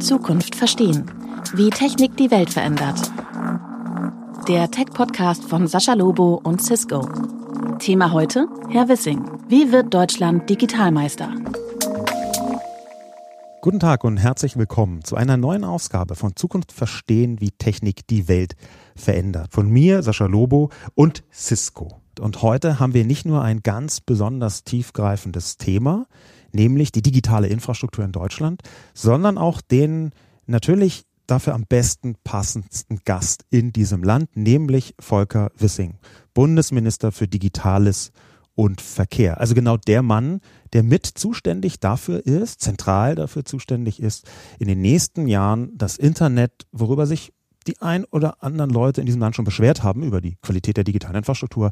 Zukunft verstehen. Wie Technik die Welt verändert. Der Tech-Podcast von Sascha Lobo und Cisco. Thema heute: Herr Wissing. Wie wird Deutschland Digitalmeister? Guten Tag und herzlich willkommen zu einer neuen Ausgabe von Zukunft verstehen, wie Technik die Welt verändert. Von mir, Sascha Lobo und Cisco. Und heute haben wir nicht nur ein ganz besonders tiefgreifendes Thema, nämlich die digitale Infrastruktur in Deutschland, sondern auch den natürlich dafür am besten passendsten Gast in diesem Land, nämlich Volker Wissing, Bundesminister für Digitales und Verkehr. Also genau der Mann, der mit zuständig dafür ist, zentral dafür zuständig ist, in den nächsten Jahren das Internet, worüber sich die ein oder anderen Leute in diesem Land schon beschwert haben, über die Qualität der digitalen Infrastruktur,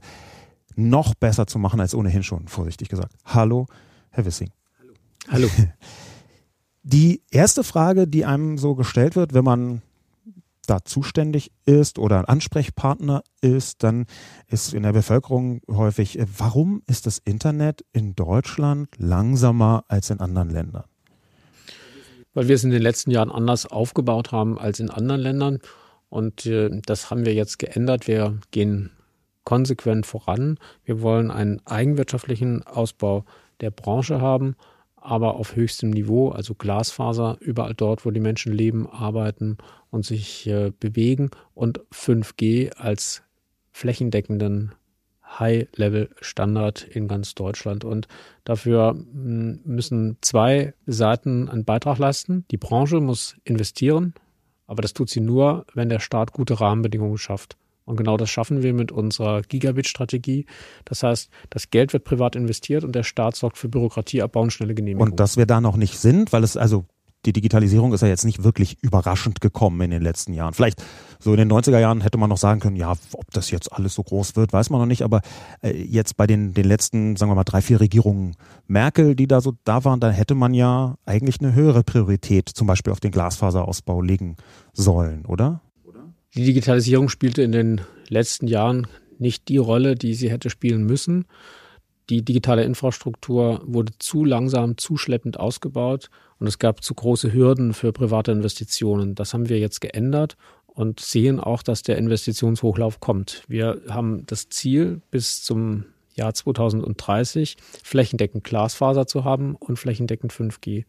noch besser zu machen als ohnehin schon, vorsichtig gesagt. Hallo, Herr Wissing. Hallo. Die erste Frage, die einem so gestellt wird, wenn man da zuständig ist oder ein Ansprechpartner ist, dann ist in der Bevölkerung häufig, äh, warum ist das Internet in Deutschland langsamer als in anderen Ländern? Weil wir es in den letzten Jahren anders aufgebaut haben als in anderen Ländern. Und äh, das haben wir jetzt geändert. Wir gehen konsequent voran. Wir wollen einen eigenwirtschaftlichen Ausbau der Branche haben aber auf höchstem Niveau, also Glasfaser überall dort, wo die Menschen leben, arbeiten und sich äh, bewegen und 5G als flächendeckenden High-Level-Standard in ganz Deutschland. Und dafür hm, müssen zwei Seiten einen Beitrag leisten. Die Branche muss investieren, aber das tut sie nur, wenn der Staat gute Rahmenbedingungen schafft. Und genau das schaffen wir mit unserer Gigabit-Strategie. Das heißt, das Geld wird privat investiert und der Staat sorgt für Bürokratieabbau und schnelle Genehmigung. Und dass wir da noch nicht sind, weil es also die Digitalisierung ist ja jetzt nicht wirklich überraschend gekommen in den letzten Jahren. Vielleicht so in den 90er Jahren hätte man noch sagen können, ja, ob das jetzt alles so groß wird, weiß man noch nicht. Aber äh, jetzt bei den, den letzten, sagen wir mal, drei, vier Regierungen Merkel, die da so da waren, da hätte man ja eigentlich eine höhere Priorität zum Beispiel auf den Glasfaserausbau legen sollen, oder? Die Digitalisierung spielte in den letzten Jahren nicht die Rolle, die sie hätte spielen müssen. Die digitale Infrastruktur wurde zu langsam, zu schleppend ausgebaut und es gab zu große Hürden für private Investitionen. Das haben wir jetzt geändert und sehen auch, dass der Investitionshochlauf kommt. Wir haben das Ziel, bis zum Jahr 2030 flächendeckend Glasfaser zu haben und flächendeckend 5G.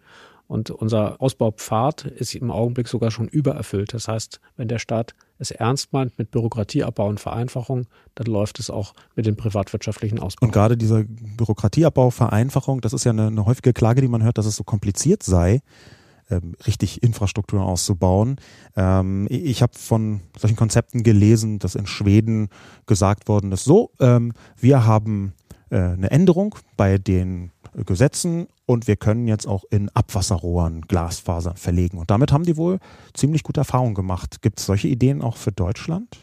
Und unser Ausbaupfad ist im Augenblick sogar schon übererfüllt. Das heißt, wenn der Staat es ernst meint mit Bürokratieabbau und Vereinfachung, dann läuft es auch mit dem privatwirtschaftlichen Ausbau. Und gerade dieser Bürokratieabbau, Vereinfachung, das ist ja eine, eine häufige Klage, die man hört, dass es so kompliziert sei, ähm, richtig Infrastruktur auszubauen. Ähm, ich habe von solchen Konzepten gelesen, dass in Schweden gesagt worden ist, so, ähm, wir haben äh, eine Änderung bei den Gesetzen und wir können jetzt auch in Abwasserrohren Glasfaser verlegen. Und damit haben die wohl ziemlich gute Erfahrungen gemacht. Gibt es solche Ideen auch für Deutschland?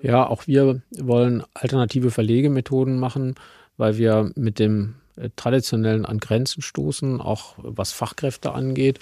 Ja, auch wir wollen alternative Verlegemethoden machen, weil wir mit dem äh, traditionellen an Grenzen stoßen, auch was Fachkräfte angeht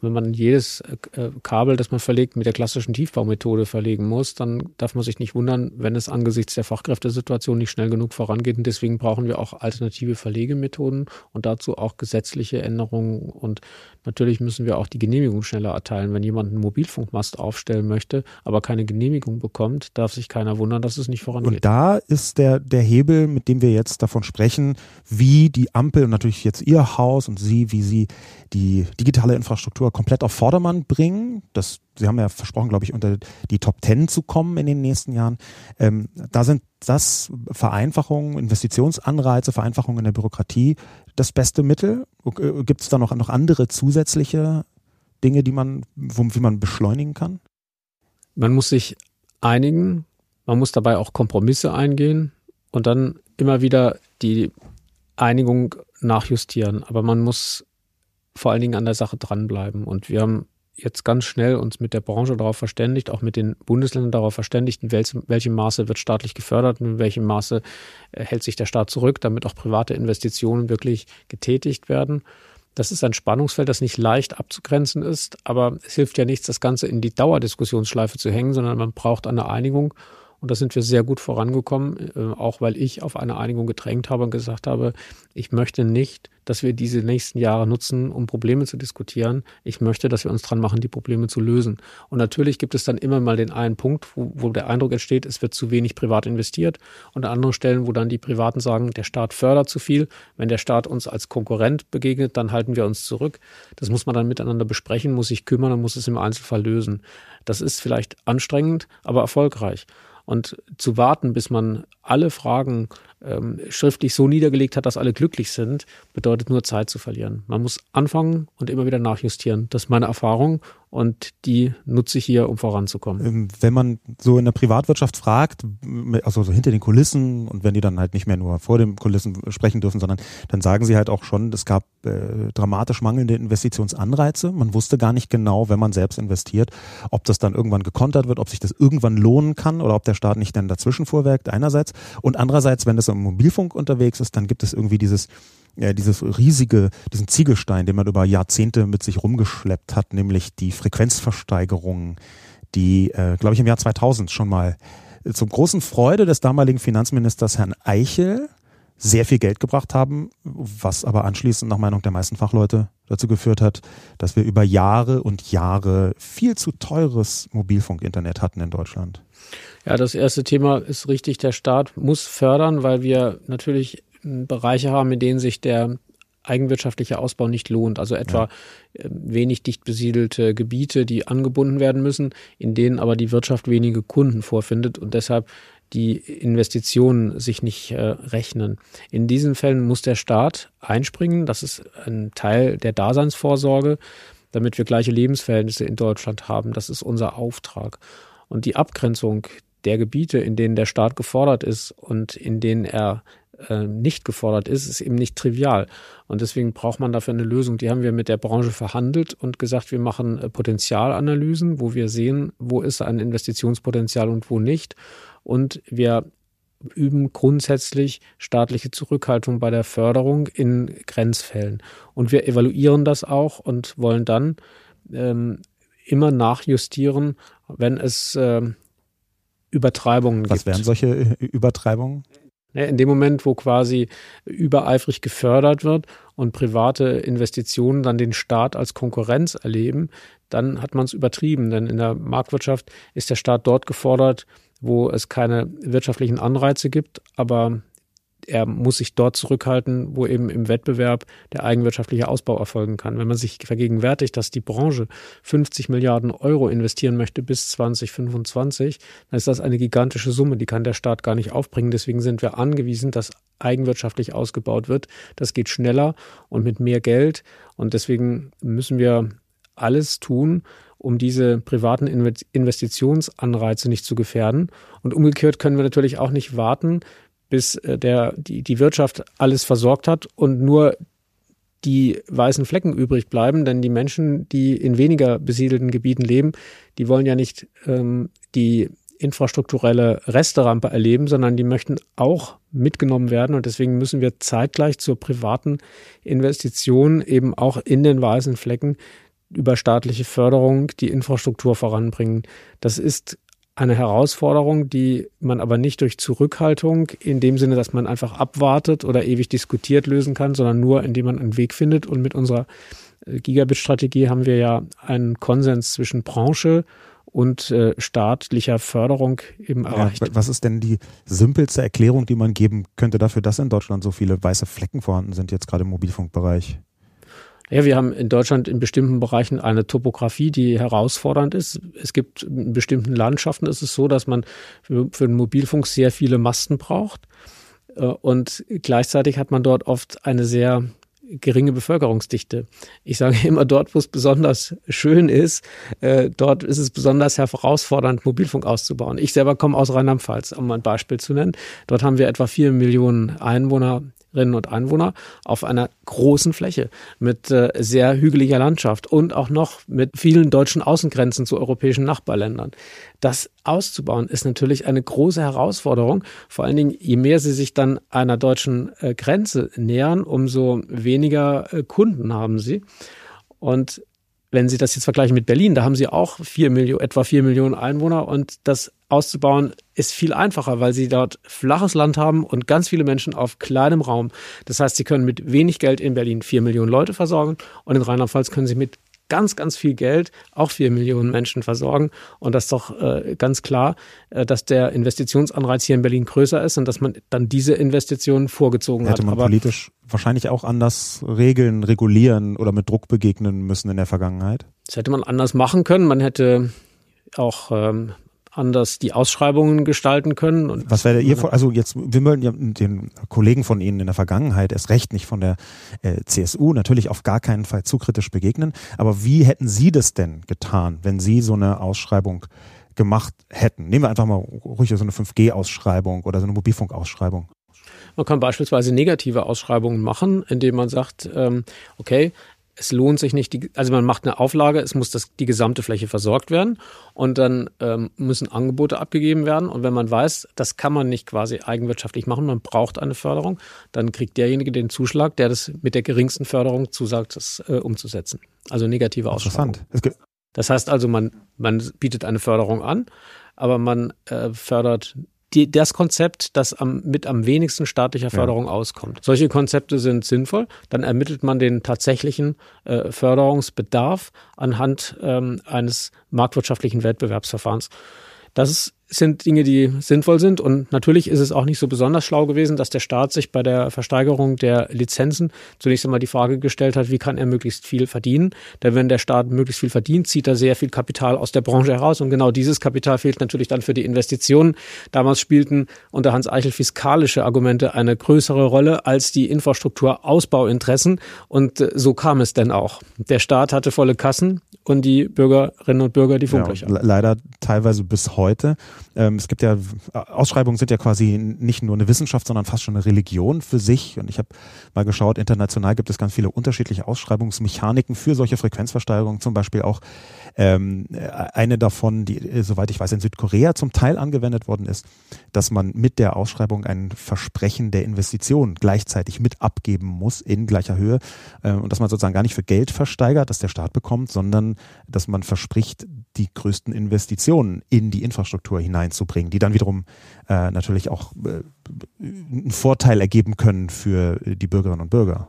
wenn man jedes äh, äh, Kabel, das man verlegt, mit der klassischen Tiefbaumethode verlegen muss, dann darf man sich nicht wundern, wenn es angesichts der Fachkräftesituation nicht schnell genug vorangeht. Und deswegen brauchen wir auch alternative Verlegemethoden und dazu auch gesetzliche Änderungen. Und natürlich müssen wir auch die Genehmigung schneller erteilen. Wenn jemand einen Mobilfunkmast aufstellen möchte, aber keine Genehmigung bekommt, darf sich keiner wundern, dass es nicht vorangeht. Und da ist der, der Hebel, mit dem wir jetzt davon sprechen, wie die Ampel und natürlich jetzt Ihr Haus und Sie, wie Sie die digitale Infrastruktur komplett auf Vordermann bringen. Das, Sie haben ja versprochen, glaube ich, unter die Top Ten zu kommen in den nächsten Jahren. Ähm, da sind das Vereinfachungen, Investitionsanreize, Vereinfachungen in der Bürokratie das beste Mittel. Äh, Gibt es da noch, noch andere zusätzliche Dinge, die man, wie man beschleunigen kann? Man muss sich einigen, man muss dabei auch Kompromisse eingehen und dann immer wieder die Einigung nachjustieren. Aber man muss vor allen Dingen an der Sache dranbleiben. Und wir haben jetzt ganz schnell uns mit der Branche darauf verständigt, auch mit den Bundesländern darauf verständigt, in welchem, welchem Maße wird staatlich gefördert und in welchem Maße äh, hält sich der Staat zurück, damit auch private Investitionen wirklich getätigt werden. Das ist ein Spannungsfeld, das nicht leicht abzugrenzen ist, aber es hilft ja nichts, das Ganze in die Dauerdiskussionsschleife zu hängen, sondern man braucht eine Einigung. Und da sind wir sehr gut vorangekommen, äh, auch weil ich auf eine Einigung gedrängt habe und gesagt habe, ich möchte nicht, dass wir diese nächsten Jahre nutzen, um Probleme zu diskutieren. Ich möchte, dass wir uns dran machen, die Probleme zu lösen. Und natürlich gibt es dann immer mal den einen Punkt, wo, wo der Eindruck entsteht, es wird zu wenig privat investiert. Und an anderen Stellen, wo dann die Privaten sagen, der Staat fördert zu viel. Wenn der Staat uns als Konkurrent begegnet, dann halten wir uns zurück. Das muss man dann miteinander besprechen, muss sich kümmern und muss es im Einzelfall lösen. Das ist vielleicht anstrengend, aber erfolgreich. Und zu warten, bis man alle Fragen ähm, schriftlich so niedergelegt hat, dass alle glücklich sind, bedeutet nur Zeit zu verlieren. Man muss anfangen und immer wieder nachjustieren. Das ist meine Erfahrung und die nutze ich hier, um voranzukommen. Ähm, wenn man so in der Privatwirtschaft fragt, also so hinter den Kulissen und wenn die dann halt nicht mehr nur vor den Kulissen sprechen dürfen, sondern dann sagen sie halt auch schon, es gab äh, dramatisch mangelnde Investitionsanreize. Man wusste gar nicht genau, wenn man selbst investiert, ob das dann irgendwann gekontert wird, ob sich das irgendwann lohnen kann oder ob der Staat nicht dann dazwischen vorwerkt einerseits und andererseits, wenn das im Mobilfunk unterwegs ist, dann gibt es irgendwie dieses ja, dieses riesige, diesen Ziegelstein, den man über Jahrzehnte mit sich rumgeschleppt hat, nämlich die Frequenzversteigerungen, die, äh, glaube ich, im Jahr 2000 schon mal äh, zum großen Freude des damaligen Finanzministers Herrn Eichel sehr viel Geld gebracht haben, was aber anschließend nach Meinung der meisten Fachleute dazu geführt hat, dass wir über Jahre und Jahre viel zu teures Mobilfunkinternet hatten in Deutschland. Ja, das erste Thema ist richtig, der Staat muss fördern, weil wir natürlich Bereiche haben, in denen sich der eigenwirtschaftliche Ausbau nicht lohnt. Also etwa ja. Ähm, wenig dicht besiedelte Gebiete, die angebunden werden müssen, in denen aber die Wirtschaft wenige Kunden vorfindet und deshalb die Investitionen sich nicht äh, rechnen. In diesen Fällen muss der Staat einspringen. Das ist ein Teil der Daseinsvorsorge, damit wir gleiche Lebensverhältnisse in Deutschland haben. Das ist unser Auftrag. Und die Abgrenzung der Gebiete, in denen der Staat gefordert ist und in denen er äh, nicht gefordert ist, ist eben nicht trivial. Und deswegen braucht man dafür eine Lösung. Die haben wir mit der Branche verhandelt und gesagt, wir machen äh, Potenzialanalysen, wo wir sehen, wo ist ein Investitionspotenzial und wo nicht. Und wir üben grundsätzlich staatliche Zurückhaltung bei der Förderung in Grenzfällen. Und wir evaluieren das auch und wollen dann ähm, immer nachjustieren, wenn es äh, Übertreibungen Was gibt. Was wären solche äh, Übertreibungen? In dem Moment, wo quasi übereifrig gefördert wird und private Investitionen dann den Staat als Konkurrenz erleben, dann hat man es übertrieben. Denn in der Marktwirtschaft ist der Staat dort gefordert, wo es keine wirtschaftlichen Anreize gibt, aber er muss sich dort zurückhalten, wo eben im Wettbewerb der eigenwirtschaftliche Ausbau erfolgen kann. Wenn man sich vergegenwärtigt, dass die Branche 50 Milliarden Euro investieren möchte bis 2025, dann ist das eine gigantische Summe, die kann der Staat gar nicht aufbringen. Deswegen sind wir angewiesen, dass eigenwirtschaftlich ausgebaut wird. Das geht schneller und mit mehr Geld. Und deswegen müssen wir alles tun, um diese privaten Investitionsanreize nicht zu gefährden. Und umgekehrt können wir natürlich auch nicht warten, bis äh, der, die, die Wirtschaft alles versorgt hat und nur die weißen Flecken übrig bleiben, denn die Menschen, die in weniger besiedelten Gebieten leben, die wollen ja nicht ähm, die infrastrukturelle Resterampe erleben, sondern die möchten auch mitgenommen werden. Und deswegen müssen wir zeitgleich zur privaten Investition eben auch in den weißen Flecken über staatliche Förderung die Infrastruktur voranbringen. Das ist eine Herausforderung, die man aber nicht durch Zurückhaltung in dem Sinne, dass man einfach abwartet oder ewig diskutiert lösen kann, sondern nur indem man einen Weg findet. Und mit unserer äh, Gigabit-Strategie haben wir ja einen Konsens zwischen Branche und äh, staatlicher Förderung eben erreicht. Ja, was ist denn die simpelste Erklärung, die man geben könnte dafür, dass in Deutschland so viele weiße Flecken vorhanden sind, jetzt gerade im Mobilfunkbereich? Ja, wir haben in Deutschland in bestimmten Bereichen eine Topografie, die herausfordernd ist. Es gibt in bestimmten Landschaften ist es so, dass man für, für den Mobilfunk sehr viele Masten braucht. Äh, und gleichzeitig hat man dort oft eine sehr geringe Bevölkerungsdichte. Ich sage immer, dort, wo es besonders schön ist, äh, dort ist es besonders herausfordernd, Mobilfunk auszubauen. Ich selber komme aus Rheinland-Pfalz, um ein Beispiel zu nennen. Dort haben wir etwa vier Millionen Einwohner Einwohnerinnen und Einwohner auf einer großen Fläche mit äh, sehr hügeliger Landschaft und auch noch mit vielen deutschen Außengrenzen zu europäischen Nachbarländern. Das auszubauen ist natürlich eine große Herausforderung. Vor allen Dingen, je mehr sie sich dann einer deutschen äh, Grenze nähern, umso weniger äh, Kunden haben sie. Und wenn Sie das jetzt vergleichen mit Berlin, da haben Sie auch vier Millionen, etwa vier Millionen Einwohner und das auszubauen ist viel einfacher, weil Sie dort flaches Land haben und ganz viele Menschen auf kleinem Raum. Das heißt, Sie können mit wenig Geld in Berlin vier Millionen Leute versorgen und in Rheinland-Pfalz können Sie mit ganz, ganz viel Geld auch vier Millionen Menschen versorgen. Und das ist doch äh, ganz klar, äh, dass der Investitionsanreiz hier in Berlin größer ist und dass man dann diese Investitionen vorgezogen Hätte hat. man Aber politisch wahrscheinlich auch anders regeln, regulieren oder mit Druck begegnen müssen in der Vergangenheit? das hätte man anders machen können. Man hätte auch ähm, anders die Ausschreibungen gestalten können. Und Was wäre Ihr Vor Also jetzt, wir wollen ja den Kollegen von Ihnen in der Vergangenheit erst recht nicht von der äh, CSU natürlich auf gar keinen Fall zu kritisch begegnen. Aber wie hätten Sie das denn getan, wenn Sie so eine Ausschreibung gemacht hätten? Nehmen wir einfach mal ruhig so eine 5G-Ausschreibung oder so eine Mobilfunk-Ausschreibung. Man kann beispielsweise negative Ausschreibungen machen, indem man sagt, ähm, okay, es lohnt sich nicht, die, also man macht eine Auflage, es muss das, die gesamte Fläche versorgt werden und dann ähm, müssen Angebote abgegeben werden. Und wenn man weiß, das kann man nicht quasi eigenwirtschaftlich machen, man braucht eine Förderung, dann kriegt derjenige den Zuschlag, der das mit der geringsten Förderung zusagt, das äh, umzusetzen. Also negative Ausschreibung. Interessant. Das heißt also, man, man bietet eine Förderung an, aber man äh, fördert die, das Konzept, das am, mit am wenigsten staatlicher Förderung auskommt. Solche Konzepte sind sinnvoll. Dann ermittelt man den tatsächlichen äh, Förderungsbedarf anhand ähm, eines marktwirtschaftlichen Wettbewerbsverfahrens. Das ist, sind Dinge, die sinnvoll sind. Und natürlich ist es auch nicht so besonders schlau gewesen, dass der Staat sich bei der Versteigerung der Lizenzen zunächst einmal die Frage gestellt hat, wie kann er möglichst viel verdienen? Denn wenn der Staat möglichst viel verdient, zieht er sehr viel Kapital aus der Branche heraus. Und genau dieses Kapital fehlt natürlich dann für die Investitionen. Damals spielten unter Hans Eichel fiskalische Argumente eine größere Rolle als die Infrastrukturausbauinteressen. Und äh, so kam es denn auch. Der Staat hatte volle Kassen und die Bürgerinnen und Bürger die Funklöcher. Ja, le- leider teilweise bis heute. Ähm, es gibt ja, Ausschreibungen sind ja quasi nicht nur eine Wissenschaft, sondern fast schon eine Religion für sich. Und ich habe mal geschaut, international gibt es ganz viele unterschiedliche Ausschreibungsmechaniken für solche Frequenzversteigerungen. Zum Beispiel auch ähm, eine davon, die, äh, soweit ich weiß, in Südkorea zum Teil angewendet worden ist, dass man mit der Ausschreibung ein Versprechen der Investition gleichzeitig mit abgeben muss in gleicher Höhe. Äh, und dass man sozusagen gar nicht für Geld versteigert, das der Staat bekommt, sondern dass man verspricht, die größten Investitionen in die Infrastruktur hineinzubringen, die dann wiederum äh, natürlich auch äh, einen Vorteil ergeben können für die Bürgerinnen und Bürger.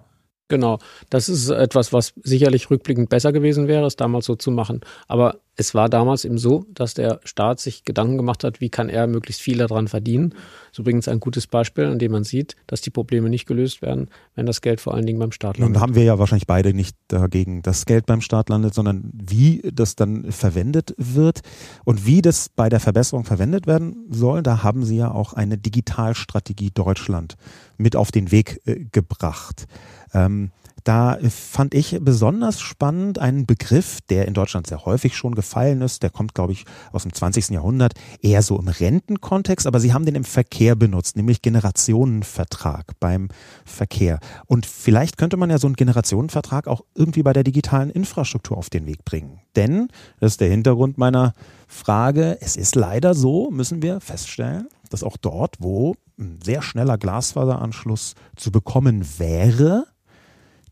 Genau, das ist etwas, was sicherlich rückblickend besser gewesen wäre, es damals so zu machen. Aber es war damals eben so, dass der Staat sich Gedanken gemacht hat, wie kann er möglichst viel daran verdienen. Das ist übrigens ein gutes Beispiel, an dem man sieht, dass die Probleme nicht gelöst werden, wenn das Geld vor allen Dingen beim Staat Nun landet. haben wir ja wahrscheinlich beide nicht dagegen, dass Geld beim Staat landet, sondern wie das dann verwendet wird und wie das bei der Verbesserung verwendet werden soll. Da haben Sie ja auch eine Digitalstrategie Deutschland mit auf den Weg äh, gebracht. Ähm, da fand ich besonders spannend einen Begriff, der in Deutschland sehr häufig schon gefallen ist. Der kommt, glaube ich, aus dem 20. Jahrhundert, eher so im Rentenkontext, aber sie haben den im Verkehr benutzt, nämlich Generationenvertrag beim Verkehr. Und vielleicht könnte man ja so einen Generationenvertrag auch irgendwie bei der digitalen Infrastruktur auf den Weg bringen. Denn, das ist der Hintergrund meiner Frage, es ist leider so, müssen wir feststellen, dass auch dort, wo ein sehr schneller Glasfaseranschluss zu bekommen wäre,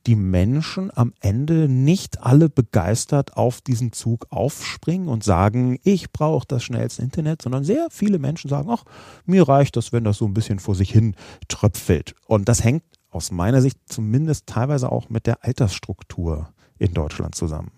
die Menschen am Ende nicht alle begeistert auf diesen Zug aufspringen und sagen, ich brauche das schnellste Internet, sondern sehr viele Menschen sagen, ach, mir reicht das, wenn das so ein bisschen vor sich hin tröpfelt. Und das hängt aus meiner Sicht zumindest teilweise auch mit der Altersstruktur in Deutschland zusammen.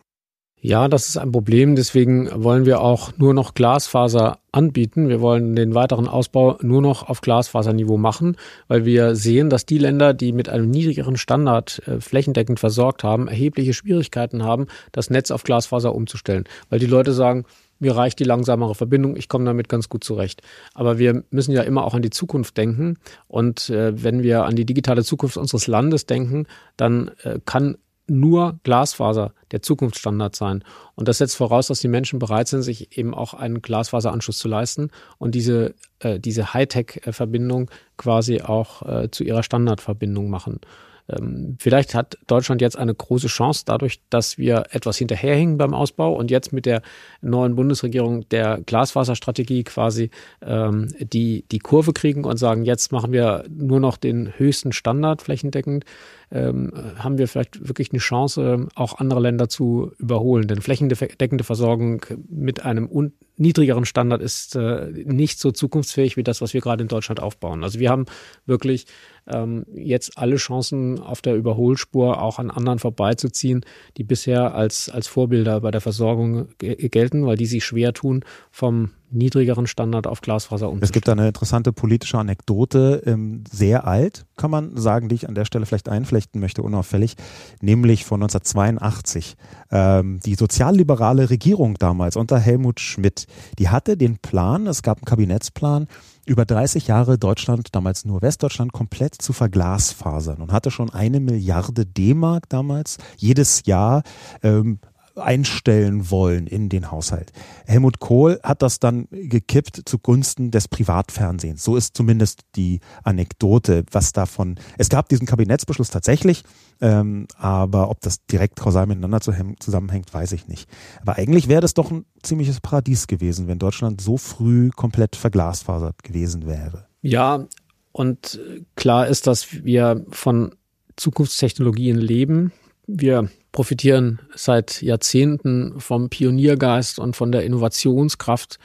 Ja, das ist ein Problem. Deswegen wollen wir auch nur noch Glasfaser anbieten. Wir wollen den weiteren Ausbau nur noch auf Glasfaserniveau machen, weil wir sehen, dass die Länder, die mit einem niedrigeren Standard äh, flächendeckend versorgt haben, erhebliche Schwierigkeiten haben, das Netz auf Glasfaser umzustellen. Weil die Leute sagen, mir reicht die langsamere Verbindung, ich komme damit ganz gut zurecht. Aber wir müssen ja immer auch an die Zukunft denken. Und äh, wenn wir an die digitale Zukunft unseres Landes denken, dann äh, kann nur Glasfaser der Zukunftsstandard sein. Und das setzt voraus, dass die Menschen bereit sind, sich eben auch einen Glasfaseranschluss zu leisten und diese, äh, diese Hightech-Verbindung quasi auch äh, zu ihrer Standardverbindung machen. Ähm, vielleicht hat Deutschland jetzt eine große Chance dadurch, dass wir etwas hinterherhingen beim Ausbau und jetzt mit der neuen Bundesregierung der Glasfaserstrategie quasi ähm, die, die Kurve kriegen und sagen, jetzt machen wir nur noch den höchsten Standard flächendeckend. Ähm, haben wir vielleicht wirklich eine Chance, auch andere Länder zu überholen. Denn flächendeckende Versorgung mit einem niedrigeren Standard ist äh, nicht so zukunftsfähig wie das, was wir gerade in Deutschland aufbauen. Also wir haben wirklich ähm, jetzt alle Chancen auf der Überholspur auch an anderen vorbeizuziehen, die bisher als, als Vorbilder bei der Versorgung gelten, weil die sich schwer tun, vom niedrigeren Standard auf Glasfaser umzustellen. Es gibt da eine interessante politische Anekdote, ähm, sehr alt, kann man sagen, die ich an der Stelle vielleicht einflechten möchte, unauffällig, nämlich von 1982. Ähm, die sozialliberale Regierung damals unter Helmut Schmidt, die hatte den Plan, es gab einen Kabinettsplan, über 30 Jahre Deutschland, damals nur Westdeutschland, komplett zu verglasfasern und hatte schon eine Milliarde D-Mark damals jedes Jahr ähm, einstellen wollen in den Haushalt. Helmut Kohl hat das dann gekippt zugunsten des Privatfernsehens. So ist zumindest die Anekdote, was davon. Es gab diesen Kabinettsbeschluss tatsächlich, ähm, aber ob das direkt kausal miteinander zusammenhängt, weiß ich nicht. Aber eigentlich wäre das doch ein ziemliches Paradies gewesen, wenn Deutschland so früh komplett verglasfasert gewesen wäre. Ja, und klar ist, dass wir von Zukunftstechnologien leben. Wir profitieren seit Jahrzehnten vom Pioniergeist und von der Innovationskraft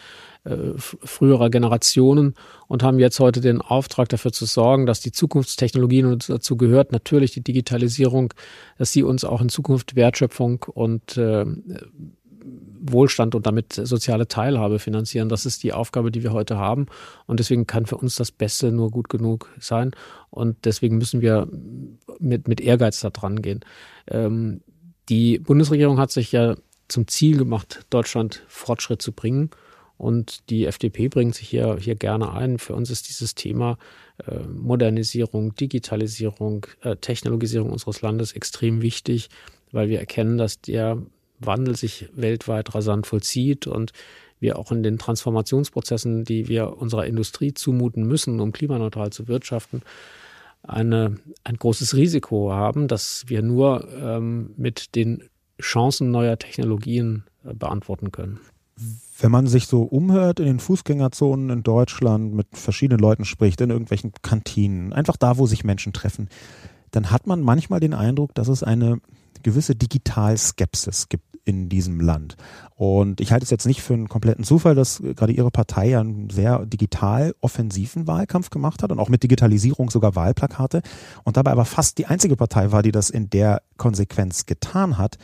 äh, früherer Generationen und haben jetzt heute den Auftrag dafür zu sorgen, dass die Zukunftstechnologien und dazu gehört natürlich die Digitalisierung, dass sie uns auch in Zukunft Wertschöpfung und äh, Wohlstand und damit soziale Teilhabe finanzieren. Das ist die Aufgabe, die wir heute haben. Und deswegen kann für uns das Beste nur gut genug sein. Und deswegen müssen wir mit, mit Ehrgeiz da dran gehen. Ähm, die Bundesregierung hat sich ja zum Ziel gemacht, Deutschland Fortschritt zu bringen. Und die FDP bringt sich hier, hier gerne ein. Für uns ist dieses Thema äh, Modernisierung, Digitalisierung, äh, Technologisierung unseres Landes extrem wichtig, weil wir erkennen, dass der Wandel sich weltweit rasant vollzieht und wir auch in den Transformationsprozessen, die wir unserer Industrie zumuten müssen, um klimaneutral zu wirtschaften, eine, ein großes Risiko haben, dass wir nur ähm, mit den Chancen neuer Technologien äh, beantworten können. Wenn man sich so umhört in den Fußgängerzonen in Deutschland, mit verschiedenen Leuten spricht, in irgendwelchen Kantinen, einfach da, wo sich Menschen treffen, dann hat man manchmal den Eindruck, dass es eine gewisse Digitalskepsis gibt in diesem Land. Und ich halte es jetzt nicht für einen kompletten Zufall, dass gerade Ihre Partei einen sehr digital offensiven Wahlkampf gemacht hat und auch mit Digitalisierung sogar Wahlplakate und dabei aber fast die einzige Partei war, die das in der Konsequenz getan hat.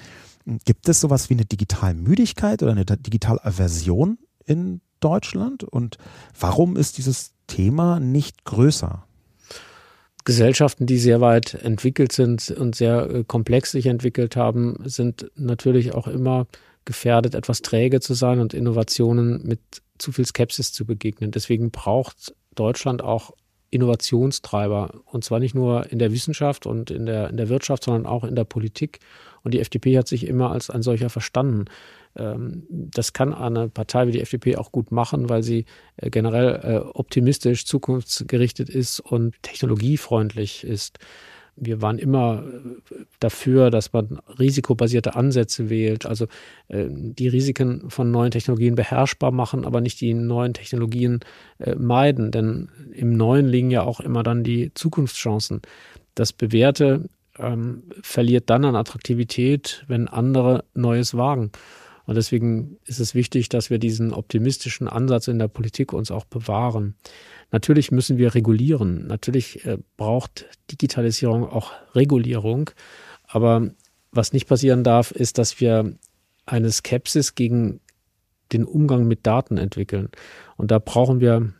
Gibt es sowas wie eine Digitalmüdigkeit oder eine Digitalaversion in Deutschland? Und warum ist dieses Thema nicht größer? Gesellschaften, die sehr weit entwickelt sind und sehr äh, komplex sich entwickelt haben, sind natürlich auch immer gefährdet, etwas träge zu sein und Innovationen mit zu viel Skepsis zu begegnen. Deswegen braucht Deutschland auch Innovationstreiber. Und zwar nicht nur in der Wissenschaft und in der, in der Wirtschaft, sondern auch in der Politik. Und die FDP hat sich immer als ein solcher verstanden. Ähm, das kann eine Partei wie die FDP auch gut machen, weil sie äh, generell äh, optimistisch, zukunftsgerichtet ist und technologiefreundlich ist. Wir waren immer äh, dafür, dass man risikobasierte Ansätze wählt, also die Risiken von neuen Technologien beherrschbar machen, aber nicht die neuen Technologien meiden, denn im Neuen liegen ja auch immer dann die Zukunftschancen. Das Bewährte ähm, verliert dann an Attraktivität, wenn andere Neues wagen. Und deswegen ist es wichtig, dass wir diesen optimistischen Ansatz in der Politik uns auch bewahren. Natürlich müssen wir regulieren. Natürlich äh, braucht Digitalisierung auch Regulierung. Aber was nicht passieren darf, ist, dass wir eine Skepsis gegen den Umgang mit Daten entwickeln. Und da brauchen wir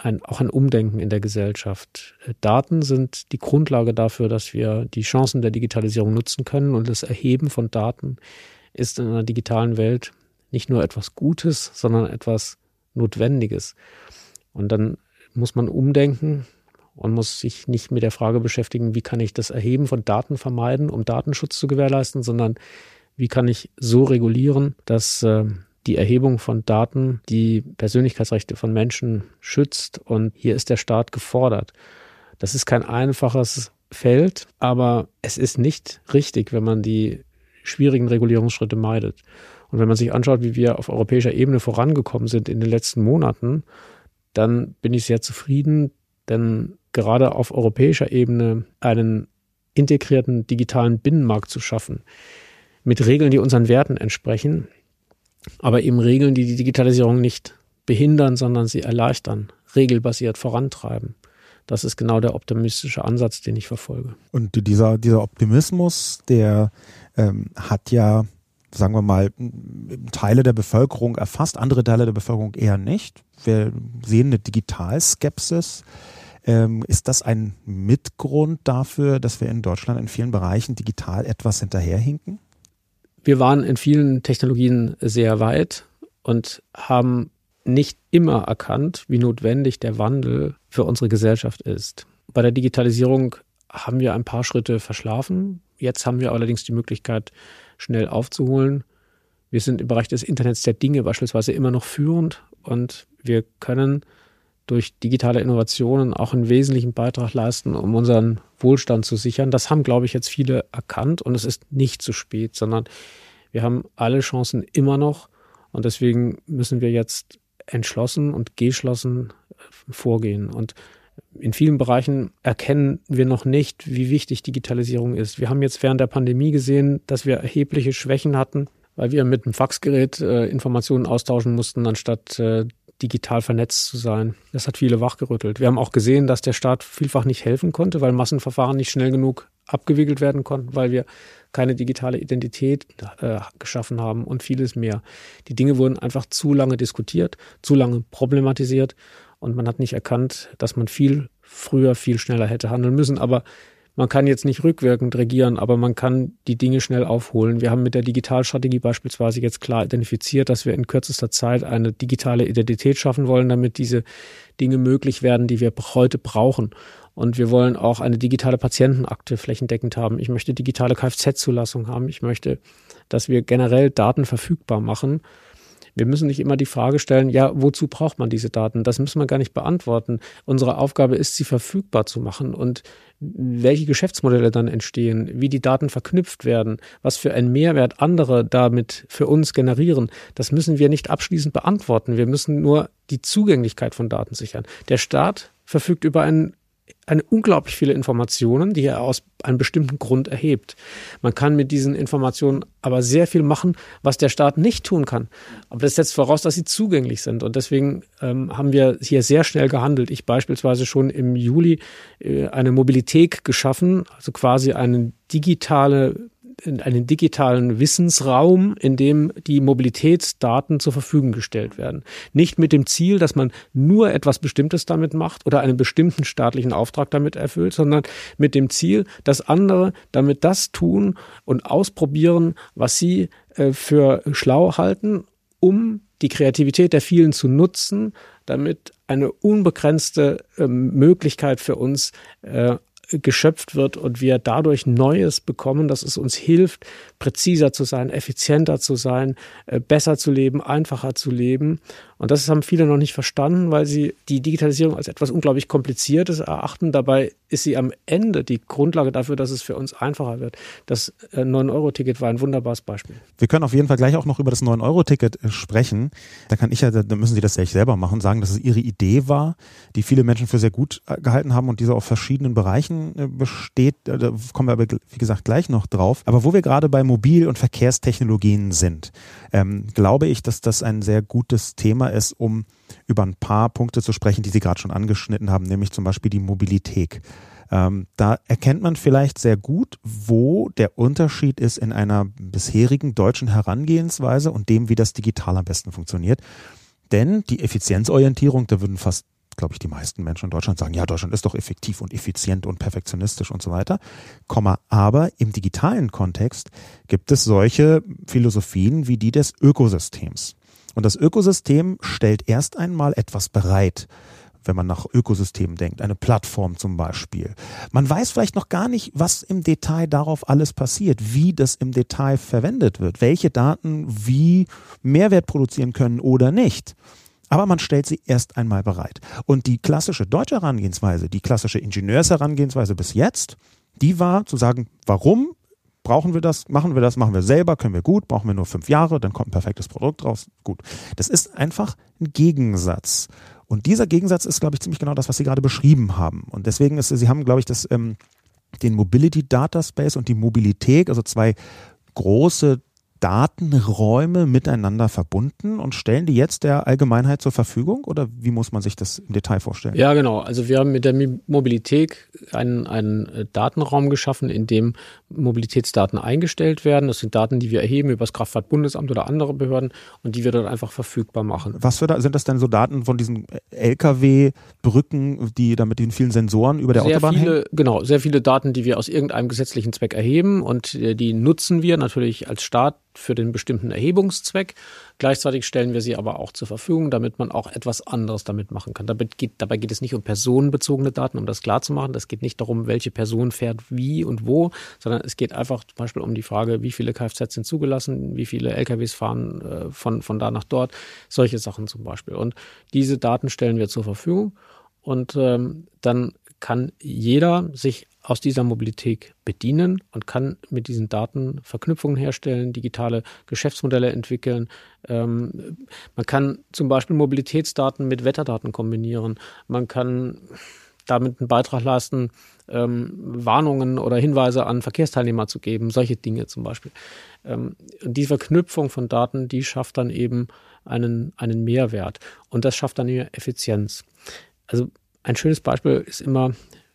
ein, auch ein Umdenken in der Gesellschaft. Äh, Daten sind die Grundlage dafür, dass wir die Chancen der Digitalisierung nutzen können und das Erheben von Daten ist in einer digitalen Welt nicht nur etwas Gutes, sondern etwas Notwendiges. Und dann muss man umdenken und muss sich nicht mit der Frage beschäftigen, wie kann ich das Erheben von Daten vermeiden, um Datenschutz zu gewährleisten, sondern wie kann ich so regulieren, dass äh, die Erhebung von Daten die Persönlichkeitsrechte von Menschen schützt. Und hier ist der Staat gefordert. Das ist kein einfaches Feld, aber es ist nicht richtig, wenn man die schwierigen Regulierungsschritte meidet. Und wenn man sich anschaut, wie wir auf europäischer Ebene vorangekommen sind in den letzten Monaten, dann bin ich sehr zufrieden, denn gerade auf europäischer Ebene einen integrierten digitalen Binnenmarkt zu schaffen. Mit Regeln, die unseren Werten entsprechen, aber eben Regeln, die die Digitalisierung nicht behindern, sondern sie erleichtern, regelbasiert vorantreiben. Das ist genau der optimistische Ansatz, den ich verfolge. Und dieser, dieser Optimismus, der ähm, hat ja, sagen wir mal, Teile der Bevölkerung erfasst, andere Teile der Bevölkerung eher nicht. Wir sehen eine Digitalskepsis. Ähm, ist das ein Mitgrund dafür, dass wir in Deutschland in vielen Bereichen digital etwas hinterherhinken? Wir waren in vielen Technologien sehr weit und haben nicht immer erkannt, wie notwendig der Wandel für unsere Gesellschaft ist. Bei der Digitalisierung haben wir ein paar Schritte verschlafen. Jetzt haben wir allerdings die Möglichkeit, schnell aufzuholen. Wir sind im Bereich des Internets der Dinge beispielsweise immer noch führend und wir können durch digitale Innovationen auch einen wesentlichen Beitrag leisten, um unseren Wohlstand zu sichern. Das haben, glaube ich, jetzt viele erkannt und es ist nicht zu spät, sondern wir haben alle Chancen immer noch und deswegen müssen wir jetzt entschlossen und geschlossen äh, vorgehen. Und in vielen Bereichen erkennen wir noch nicht, wie wichtig Digitalisierung ist. Wir haben jetzt während der Pandemie gesehen, dass wir erhebliche Schwächen hatten, weil wir mit dem Faxgerät äh, Informationen austauschen mussten, anstatt äh, digital vernetzt zu sein. Das hat viele wachgerüttelt. Wir haben auch gesehen, dass der Staat vielfach nicht helfen konnte, weil Massenverfahren nicht schnell genug abgewickelt werden konnten, weil wir keine digitale Identität äh, geschaffen haben und vieles mehr. Die Dinge wurden einfach zu lange diskutiert, zu lange problematisiert und man hat nicht erkannt, dass man viel früher, viel schneller hätte handeln müssen. Aber man kann jetzt nicht rückwirkend regieren, aber man kann die Dinge schnell aufholen. Wir haben mit der Digitalstrategie beispielsweise jetzt klar identifiziert, dass wir in kürzester Zeit eine digitale Identität schaffen wollen, damit diese Dinge möglich werden, die wir heute brauchen. Und wir wollen auch eine digitale Patientenakte flächendeckend haben. Ich möchte digitale Kfz-Zulassung haben. Ich möchte, dass wir generell Daten verfügbar machen wir müssen nicht immer die Frage stellen, ja, wozu braucht man diese Daten? Das müssen wir gar nicht beantworten. Unsere Aufgabe ist, sie verfügbar zu machen und welche Geschäftsmodelle dann entstehen, wie die Daten verknüpft werden, was für einen Mehrwert andere damit für uns generieren, das müssen wir nicht abschließend beantworten. Wir müssen nur die Zugänglichkeit von Daten sichern. Der Staat verfügt über einen eine unglaublich viele Informationen, die er aus einem bestimmten Grund erhebt. Man kann mit diesen Informationen aber sehr viel machen, was der Staat nicht tun kann. Aber das setzt voraus, dass sie zugänglich sind. Und deswegen ähm, haben wir hier sehr schnell gehandelt. Ich beispielsweise schon im Juli äh, eine Mobilität geschaffen, also quasi eine digitale einen digitalen Wissensraum, in dem die Mobilitätsdaten zur Verfügung gestellt werden. Nicht mit dem Ziel, dass man nur etwas Bestimmtes damit macht oder einen bestimmten staatlichen Auftrag damit erfüllt, sondern mit dem Ziel, dass andere damit das tun und ausprobieren, was sie äh, für schlau halten, um die Kreativität der vielen zu nutzen, damit eine unbegrenzte äh, Möglichkeit für uns äh, geschöpft wird und wir dadurch Neues bekommen, dass es uns hilft, präziser zu sein, effizienter zu sein, äh, besser zu leben, einfacher zu leben. Und das haben viele noch nicht verstanden, weil sie die Digitalisierung als etwas unglaublich Kompliziertes erachten. Dabei ist sie am Ende die Grundlage dafür, dass es für uns einfacher wird. Das 9-Euro-Ticket äh, war ein wunderbares Beispiel. Wir können auf jeden Fall gleich auch noch über das 9-Euro-Ticket äh, sprechen. Da kann ich ja, da müssen Sie das ja selber machen, sagen, dass es Ihre Idee war, die viele Menschen für sehr gut gehalten haben und diese auf verschiedenen Bereichen besteht. Da kommen wir aber, wie gesagt, gleich noch drauf. Aber wo wir gerade bei Mobil- und Verkehrstechnologien sind, ähm, glaube ich, dass das ein sehr gutes Thema ist, um über ein paar Punkte zu sprechen, die Sie gerade schon angeschnitten haben, nämlich zum Beispiel die Mobilität. Ähm, da erkennt man vielleicht sehr gut, wo der Unterschied ist in einer bisherigen deutschen Herangehensweise und dem, wie das digital am besten funktioniert. Denn die Effizienzorientierung, da würden fast glaube ich, die meisten Menschen in Deutschland sagen, ja, Deutschland ist doch effektiv und effizient und perfektionistisch und so weiter. Komma, aber im digitalen Kontext gibt es solche Philosophien wie die des Ökosystems. Und das Ökosystem stellt erst einmal etwas bereit wenn man nach Ökosystemen denkt, eine Plattform zum Beispiel. Man weiß vielleicht noch gar nicht, was im Detail darauf alles passiert, wie das im Detail verwendet wird, welche Daten wie Mehrwert produzieren können oder nicht. Aber man stellt sie erst einmal bereit. Und die klassische deutsche Herangehensweise, die klassische Ingenieursherangehensweise bis jetzt, die war zu sagen, warum brauchen wir das, machen wir das, machen wir selber, können wir gut, brauchen wir nur fünf Jahre, dann kommt ein perfektes Produkt raus, gut. Das ist einfach ein Gegensatz. Und dieser Gegensatz ist, glaube ich, ziemlich genau das, was Sie gerade beschrieben haben. Und deswegen ist, Sie haben, glaube ich, das ähm, den Mobility Data Space und die Mobilität, also zwei große Datenräume miteinander verbunden und stellen die jetzt der Allgemeinheit zur Verfügung oder wie muss man sich das im Detail vorstellen? Ja, genau. Also wir haben mit der Mobilität einen, einen äh, Datenraum geschaffen, in dem Mobilitätsdaten eingestellt werden. Das sind Daten, die wir erheben über das Kraftfahrtbundesamt oder andere Behörden und die wir dort einfach verfügbar machen. Was für da, sind das denn so Daten von diesen Lkw-Brücken, die da mit den vielen Sensoren über der sehr Autobahn viele, hängen? Genau, sehr viele Daten, die wir aus irgendeinem gesetzlichen Zweck erheben und äh, die nutzen wir natürlich als Staat für den bestimmten Erhebungszweck. Gleichzeitig stellen wir sie aber auch zur Verfügung, damit man auch etwas anderes damit machen kann. Dabei geht, dabei geht es nicht um personenbezogene Daten, um das klarzumachen. Das geht nicht darum, welche Person fährt wie und wo, sondern es geht einfach zum Beispiel um die Frage, wie viele Kfz sind zugelassen, wie viele LKWs fahren äh, von, von da nach dort, solche Sachen zum Beispiel. Und diese Daten stellen wir zur Verfügung und ähm, dann kann jeder sich aus dieser Mobilität bedienen und kann mit diesen Daten Verknüpfungen herstellen, digitale Geschäftsmodelle entwickeln. Ähm, man kann zum Beispiel Mobilitätsdaten mit Wetterdaten kombinieren. Man kann damit einen Beitrag leisten, ähm, Warnungen oder Hinweise an Verkehrsteilnehmer zu geben, solche Dinge zum Beispiel. Ähm, und die Verknüpfung von Daten, die schafft dann eben einen, einen Mehrwert und das schafft dann eben Effizienz. Also ein schönes Beispiel ist immer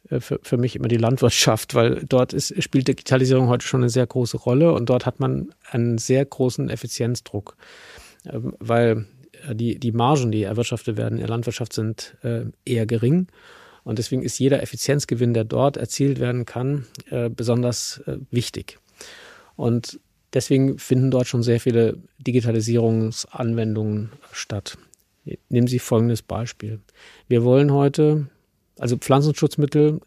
äh, für, für mich immer die Landwirtschaft, weil dort ist, spielt Digitalisierung heute schon eine sehr große Rolle und dort hat man einen sehr großen Effizienzdruck, ähm, weil äh, die, die Margen, die erwirtschaftet werden in der Landwirtschaft, sind äh, eher gering. Und deswegen ist jeder Effizienzgewinn, der dort erzielt werden kann, besonders wichtig. Und deswegen finden dort schon sehr viele Digitalisierungsanwendungen statt. Nehmen Sie folgendes Beispiel. Wir wollen heute also Pflanzenschutzmittel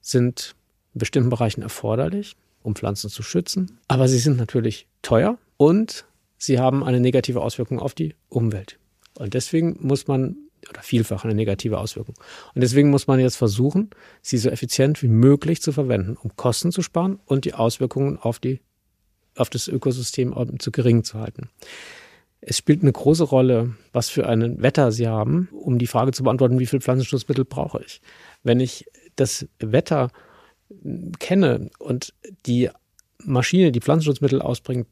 sind in bestimmten Bereichen erforderlich, um Pflanzen zu schützen, aber sie sind natürlich teuer und sie haben eine negative Auswirkung auf die Umwelt. Und deswegen muss man oder vielfach eine negative Auswirkung. Und deswegen muss man jetzt versuchen, sie so effizient wie möglich zu verwenden, um Kosten zu sparen und die Auswirkungen auf die auf das Ökosystem zu gering zu halten. Es spielt eine große Rolle, was für ein Wetter Sie haben, um die Frage zu beantworten, wie viel Pflanzenschutzmittel brauche ich. Wenn ich das Wetter kenne und die Maschine, die Pflanzenschutzmittel ausbringt,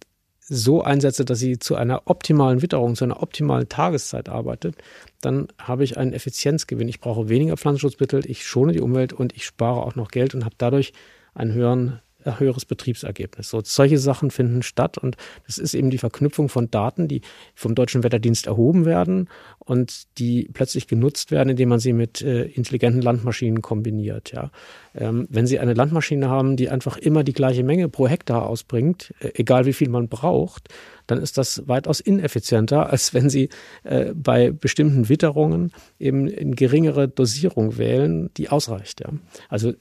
so einsetze, dass sie zu einer optimalen Witterung, zu einer optimalen Tageszeit arbeitet, dann habe ich einen Effizienzgewinn. Ich brauche weniger Pflanzenschutzmittel, ich schone die Umwelt und ich spare auch noch Geld und habe dadurch einen höheren höheres Betriebsergebnis. So, solche Sachen finden statt und das ist eben die Verknüpfung von Daten, die vom Deutschen Wetterdienst erhoben werden und die plötzlich genutzt werden, indem man sie mit äh, intelligenten Landmaschinen kombiniert. Ja. Ähm, wenn Sie eine Landmaschine haben, die einfach immer die gleiche Menge pro Hektar ausbringt, äh, egal wie viel man braucht, dann ist das weitaus ineffizienter, als wenn Sie äh, bei bestimmten Witterungen eben in geringere Dosierung wählen, die ausreicht. Ja. Also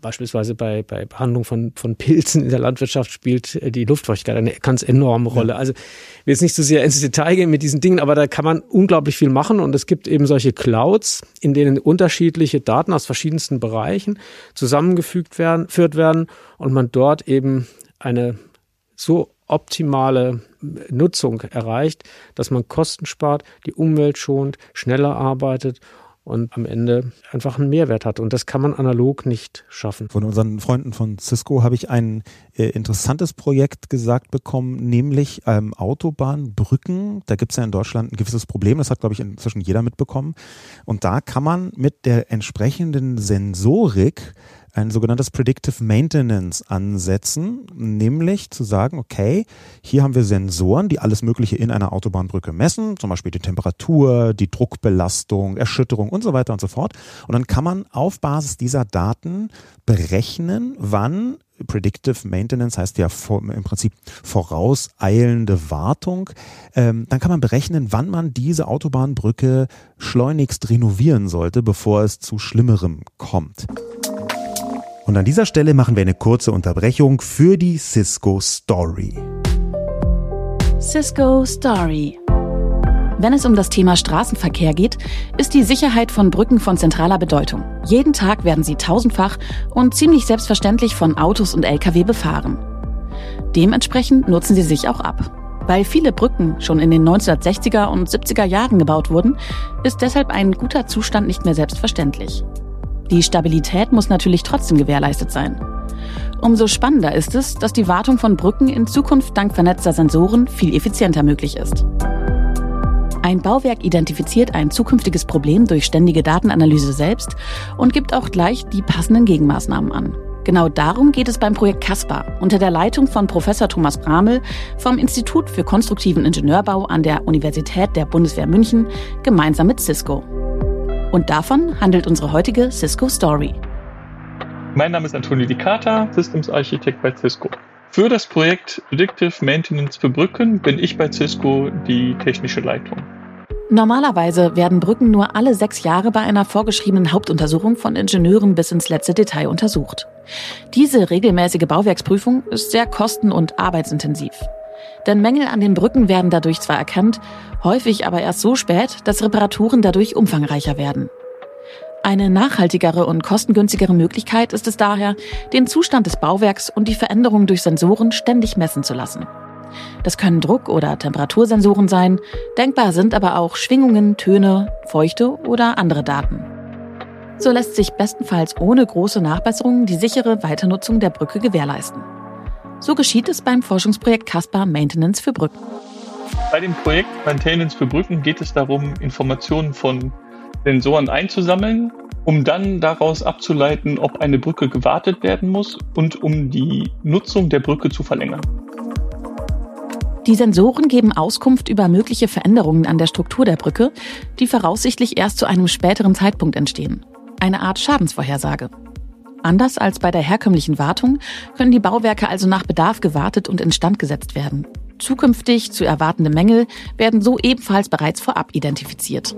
beispielsweise bei, bei Behandlung von, von Pilzen in der Landwirtschaft spielt äh, die Luftfeuchtigkeit eine ganz enorme Rolle. Ja. Also ich will jetzt nicht so sehr ins Detail gehen mit diesen Dingen, aber da kann man unglaublich viel machen und es gibt eben solche Clouds, in denen unterschiedliche Daten aus verschiedensten Bereichen zusammengefügt werden, führt werden und man dort eben eine so optimale Nutzung erreicht, dass man Kosten spart, die Umwelt schont, schneller arbeitet und am Ende einfach einen Mehrwert hat. Und das kann man analog nicht schaffen. Von unseren Freunden von Cisco habe ich ein äh, interessantes Projekt gesagt bekommen, nämlich ähm, Autobahnbrücken. Da gibt es ja in Deutschland ein gewisses Problem, das hat, glaube ich, inzwischen jeder mitbekommen. Und da kann man mit der entsprechenden Sensorik ein sogenanntes Predictive Maintenance ansetzen, nämlich zu sagen, okay, hier haben wir Sensoren, die alles Mögliche in einer Autobahnbrücke messen, zum Beispiel die Temperatur, die Druckbelastung, Erschütterung und so weiter und so fort. Und dann kann man auf Basis dieser Daten berechnen, wann Predictive Maintenance heißt ja im Prinzip vorauseilende Wartung. Ähm, dann kann man berechnen, wann man diese Autobahnbrücke schleunigst renovieren sollte, bevor es zu Schlimmerem kommt. Und an dieser Stelle machen wir eine kurze Unterbrechung für die Cisco Story. Cisco Story. Wenn es um das Thema Straßenverkehr geht, ist die Sicherheit von Brücken von zentraler Bedeutung. Jeden Tag werden sie tausendfach und ziemlich selbstverständlich von Autos und Lkw befahren. Dementsprechend nutzen sie sich auch ab. Weil viele Brücken schon in den 1960er und 70er Jahren gebaut wurden, ist deshalb ein guter Zustand nicht mehr selbstverständlich. Die Stabilität muss natürlich trotzdem gewährleistet sein. Umso spannender ist es, dass die Wartung von Brücken in Zukunft dank vernetzter Sensoren viel effizienter möglich ist. Ein Bauwerk identifiziert ein zukünftiges Problem durch ständige Datenanalyse selbst und gibt auch gleich die passenden Gegenmaßnahmen an. Genau darum geht es beim Projekt CASPA unter der Leitung von Professor Thomas Bramel vom Institut für konstruktiven Ingenieurbau an der Universität der Bundeswehr München gemeinsam mit Cisco. Und davon handelt unsere heutige Cisco Story. Mein Name ist Antonio Dicata, Systems Architekt bei Cisco. Für das Projekt Predictive Maintenance für Brücken bin ich bei Cisco die technische Leitung. Normalerweise werden Brücken nur alle sechs Jahre bei einer vorgeschriebenen Hauptuntersuchung von Ingenieuren bis ins letzte Detail untersucht. Diese regelmäßige Bauwerksprüfung ist sehr kosten- und arbeitsintensiv. Denn Mängel an den Brücken werden dadurch zwar erkannt, häufig aber erst so spät, dass Reparaturen dadurch umfangreicher werden. Eine nachhaltigere und kostengünstigere Möglichkeit ist es daher, den Zustand des Bauwerks und die Veränderungen durch Sensoren ständig messen zu lassen. Das können Druck- oder Temperatursensoren sein, denkbar sind aber auch Schwingungen, Töne, Feuchte oder andere Daten. So lässt sich bestenfalls ohne große Nachbesserungen die sichere Weiternutzung der Brücke gewährleisten. So geschieht es beim Forschungsprojekt CASPA Maintenance für Brücken. Bei dem Projekt Maintenance für Brücken geht es darum, Informationen von Sensoren einzusammeln, um dann daraus abzuleiten, ob eine Brücke gewartet werden muss und um die Nutzung der Brücke zu verlängern. Die Sensoren geben Auskunft über mögliche Veränderungen an der Struktur der Brücke, die voraussichtlich erst zu einem späteren Zeitpunkt entstehen. Eine Art Schadensvorhersage. Anders als bei der herkömmlichen Wartung können die Bauwerke also nach Bedarf gewartet und instand gesetzt werden. Zukünftig zu erwartende Mängel werden so ebenfalls bereits vorab identifiziert.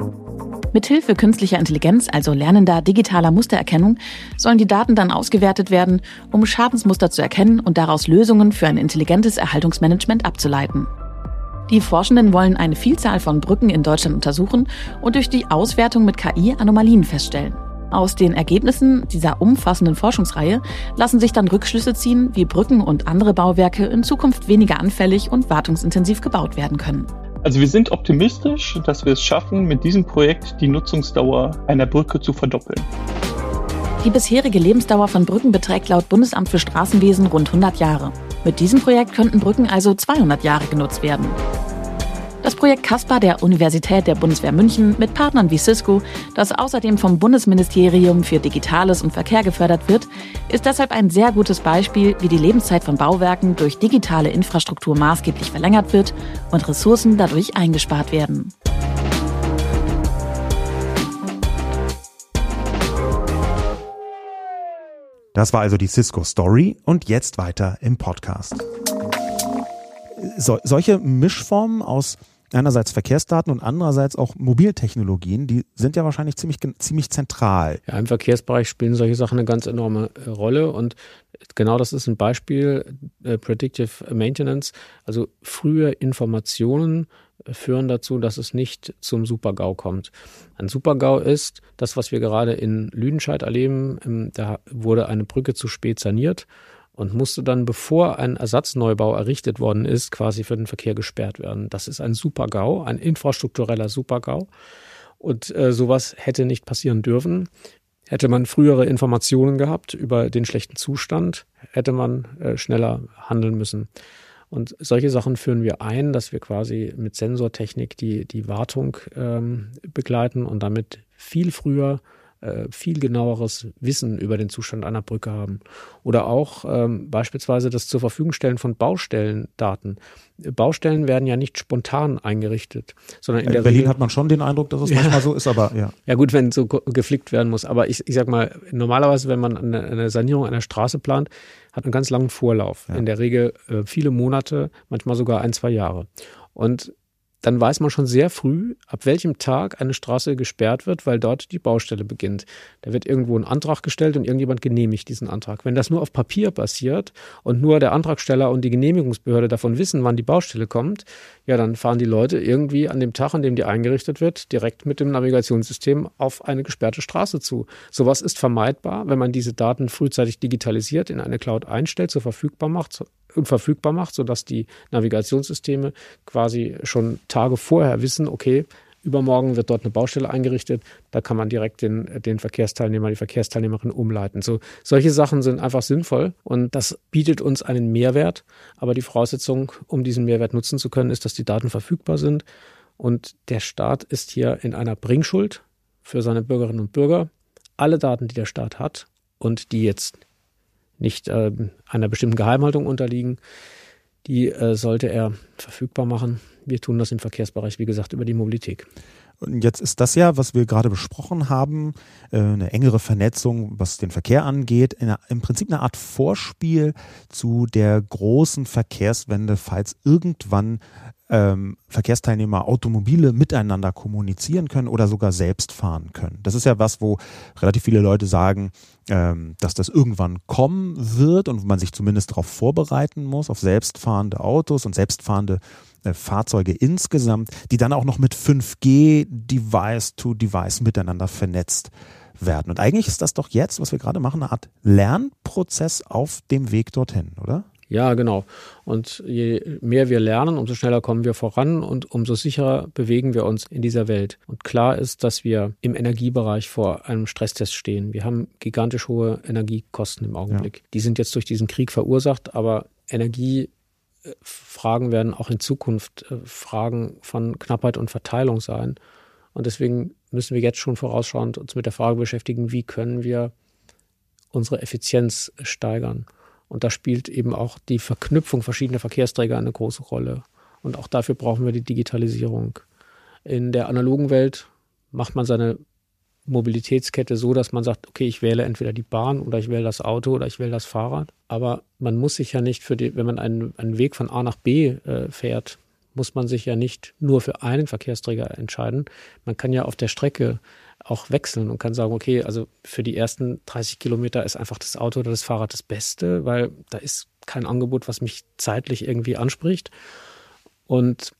Mithilfe künstlicher Intelligenz, also lernender digitaler Mustererkennung, sollen die Daten dann ausgewertet werden, um Schadensmuster zu erkennen und daraus Lösungen für ein intelligentes Erhaltungsmanagement abzuleiten. Die Forschenden wollen eine Vielzahl von Brücken in Deutschland untersuchen und durch die Auswertung mit KI Anomalien feststellen. Aus den Ergebnissen dieser umfassenden Forschungsreihe lassen sich dann Rückschlüsse ziehen, wie Brücken und andere Bauwerke in Zukunft weniger anfällig und wartungsintensiv gebaut werden können. Also wir sind optimistisch, dass wir es schaffen, mit diesem Projekt die Nutzungsdauer einer Brücke zu verdoppeln. Die bisherige Lebensdauer von Brücken beträgt laut Bundesamt für Straßenwesen rund 100 Jahre. Mit diesem Projekt könnten Brücken also 200 Jahre genutzt werden. Das Projekt CASPA der Universität der Bundeswehr München mit Partnern wie Cisco, das außerdem vom Bundesministerium für Digitales und Verkehr gefördert wird, ist deshalb ein sehr gutes Beispiel, wie die Lebenszeit von Bauwerken durch digitale Infrastruktur maßgeblich verlängert wird und Ressourcen dadurch eingespart werden. Das war also die Cisco Story und jetzt weiter im Podcast. So, solche Mischformen aus einerseits Verkehrsdaten und andererseits auch Mobiltechnologien, die sind ja wahrscheinlich ziemlich, ziemlich zentral. Ja, im Verkehrsbereich spielen solche Sachen eine ganz enorme äh, Rolle und genau das ist ein Beispiel, äh, Predictive Maintenance, also frühe Informationen äh, führen dazu, dass es nicht zum Supergau kommt. Ein Supergau ist das, was wir gerade in Lüdenscheid erleben. Ähm, da wurde eine Brücke zu spät saniert und musste dann, bevor ein Ersatzneubau errichtet worden ist, quasi für den Verkehr gesperrt werden. Das ist ein Supergau, ein infrastruktureller Supergau. Und äh, sowas hätte nicht passieren dürfen. Hätte man frühere Informationen gehabt über den schlechten Zustand, hätte man äh, schneller handeln müssen. Und solche Sachen führen wir ein, dass wir quasi mit Sensortechnik die, die Wartung ähm, begleiten und damit viel früher äh, viel genaueres Wissen über den Zustand einer Brücke haben. Oder auch ähm, beispielsweise das zur Verfügung stellen von Baustellendaten. Baustellen werden ja nicht spontan eingerichtet, sondern in, in der Berlin Regel, hat man schon den Eindruck, dass es ja. manchmal so ist, aber ja. Ja gut, wenn so geflickt werden muss. Aber ich, ich sag mal, normalerweise, wenn man eine, eine Sanierung einer Straße plant, hat einen ganz langen Vorlauf. Ja. In der Regel äh, viele Monate, manchmal sogar ein, zwei Jahre. Und dann weiß man schon sehr früh, ab welchem Tag eine Straße gesperrt wird, weil dort die Baustelle beginnt. Da wird irgendwo ein Antrag gestellt und irgendjemand genehmigt diesen Antrag. Wenn das nur auf Papier passiert und nur der Antragsteller und die Genehmigungsbehörde davon wissen, wann die Baustelle kommt, ja, dann fahren die Leute irgendwie an dem Tag, an dem die eingerichtet wird, direkt mit dem Navigationssystem auf eine gesperrte Straße zu. Sowas ist vermeidbar, wenn man diese Daten frühzeitig digitalisiert, in eine Cloud einstellt, so verfügbar macht, verfügbar macht, sodass die Navigationssysteme quasi schon Tage vorher wissen, okay, übermorgen wird dort eine Baustelle eingerichtet, da kann man direkt den, den Verkehrsteilnehmer, die Verkehrsteilnehmerin umleiten. So, solche Sachen sind einfach sinnvoll und das bietet uns einen Mehrwert. Aber die Voraussetzung, um diesen Mehrwert nutzen zu können, ist, dass die Daten verfügbar sind. Und der Staat ist hier in einer Bringschuld für seine Bürgerinnen und Bürger. Alle Daten, die der Staat hat und die jetzt nicht äh, einer bestimmten Geheimhaltung unterliegen, die äh, sollte er verfügbar machen. Wir tun das im Verkehrsbereich, wie gesagt, über die Mobilität. Und jetzt ist das ja, was wir gerade besprochen haben, äh, eine engere Vernetzung, was den Verkehr angeht, im Prinzip eine Art Vorspiel zu der großen Verkehrswende, falls irgendwann ähm, Verkehrsteilnehmer Automobile miteinander kommunizieren können oder sogar selbst fahren können. Das ist ja was, wo relativ viele Leute sagen, ähm, dass das irgendwann kommen wird und man sich zumindest darauf vorbereiten muss, auf selbstfahrende Autos und selbstfahrende äh, Fahrzeuge insgesamt, die dann auch noch mit 5G Device-to-Device miteinander vernetzt werden. Und eigentlich ist das doch jetzt, was wir gerade machen, eine Art Lernprozess auf dem Weg dorthin, oder? Ja, genau. Und je mehr wir lernen, umso schneller kommen wir voran und umso sicherer bewegen wir uns in dieser Welt. Und klar ist, dass wir im Energiebereich vor einem Stresstest stehen. Wir haben gigantisch hohe Energiekosten im Augenblick. Ja. Die sind jetzt durch diesen Krieg verursacht, aber Energiefragen werden auch in Zukunft äh, Fragen von Knappheit und Verteilung sein. Und deswegen müssen wir jetzt schon vorausschauend uns mit der Frage beschäftigen, wie können wir unsere Effizienz steigern. Und da spielt eben auch die Verknüpfung verschiedener Verkehrsträger eine große Rolle. Und auch dafür brauchen wir die Digitalisierung. In der analogen Welt macht man seine Mobilitätskette so, dass man sagt, okay, ich wähle entweder die Bahn oder ich wähle das Auto oder ich wähle das Fahrrad. Aber man muss sich ja nicht für die, wenn man einen, einen Weg von A nach B äh, fährt, muss man sich ja nicht nur für einen Verkehrsträger entscheiden. Man kann ja auf der Strecke auch wechseln und kann sagen, okay, also für die ersten 30 Kilometer ist einfach das Auto oder das Fahrrad das Beste, weil da ist kein Angebot, was mich zeitlich irgendwie anspricht. Und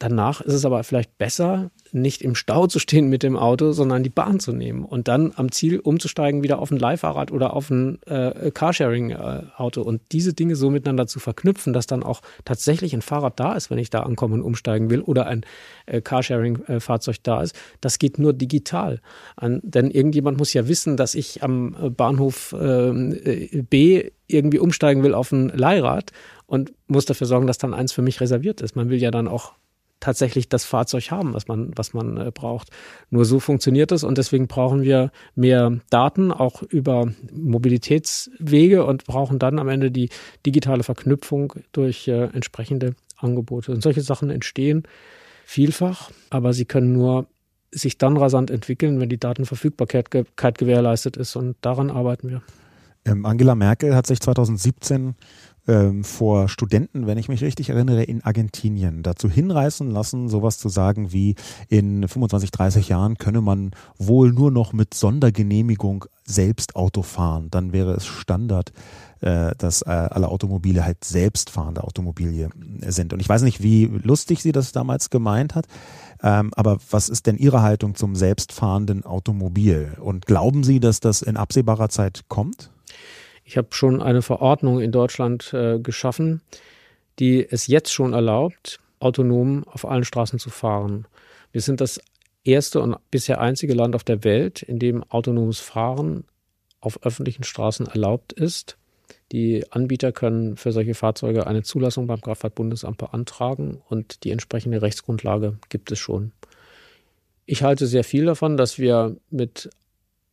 Danach ist es aber vielleicht besser, nicht im Stau zu stehen mit dem Auto, sondern die Bahn zu nehmen und dann am Ziel umzusteigen wieder auf ein Leihfahrrad oder auf ein äh, Carsharing-Auto und diese Dinge so miteinander zu verknüpfen, dass dann auch tatsächlich ein Fahrrad da ist, wenn ich da ankommen und umsteigen will oder ein äh, Carsharing-Fahrzeug da ist. Das geht nur digital. An, denn irgendjemand muss ja wissen, dass ich am äh, Bahnhof äh, B irgendwie umsteigen will auf ein Leihrad und muss dafür sorgen, dass dann eins für mich reserviert ist. Man will ja dann auch tatsächlich das Fahrzeug haben, was man, was man äh, braucht. Nur so funktioniert es und deswegen brauchen wir mehr Daten auch über Mobilitätswege und brauchen dann am Ende die digitale Verknüpfung durch äh, entsprechende Angebote. Und solche Sachen entstehen vielfach, aber sie können nur sich dann rasant entwickeln, wenn die Datenverfügbarkeit gewährleistet ist und daran arbeiten wir. Ähm, Angela Merkel hat sich 2017 ähm, vor Studenten, wenn ich mich richtig erinnere, in Argentinien dazu hinreißen lassen, sowas zu sagen wie in 25, 30 Jahren könne man wohl nur noch mit Sondergenehmigung selbst Auto fahren. Dann wäre es Standard, äh, dass äh, alle Automobile halt selbstfahrende Automobile sind. Und ich weiß nicht, wie lustig sie das damals gemeint hat. Ähm, aber was ist denn Ihre Haltung zum selbstfahrenden Automobil? Und glauben Sie, dass das in absehbarer Zeit kommt? Ich habe schon eine Verordnung in Deutschland äh, geschaffen, die es jetzt schon erlaubt, autonom auf allen Straßen zu fahren. Wir sind das erste und bisher einzige Land auf der Welt, in dem autonomes Fahren auf öffentlichen Straßen erlaubt ist. Die Anbieter können für solche Fahrzeuge eine Zulassung beim Kraftfahrtbundesamt beantragen und die entsprechende Rechtsgrundlage gibt es schon. Ich halte sehr viel davon, dass wir mit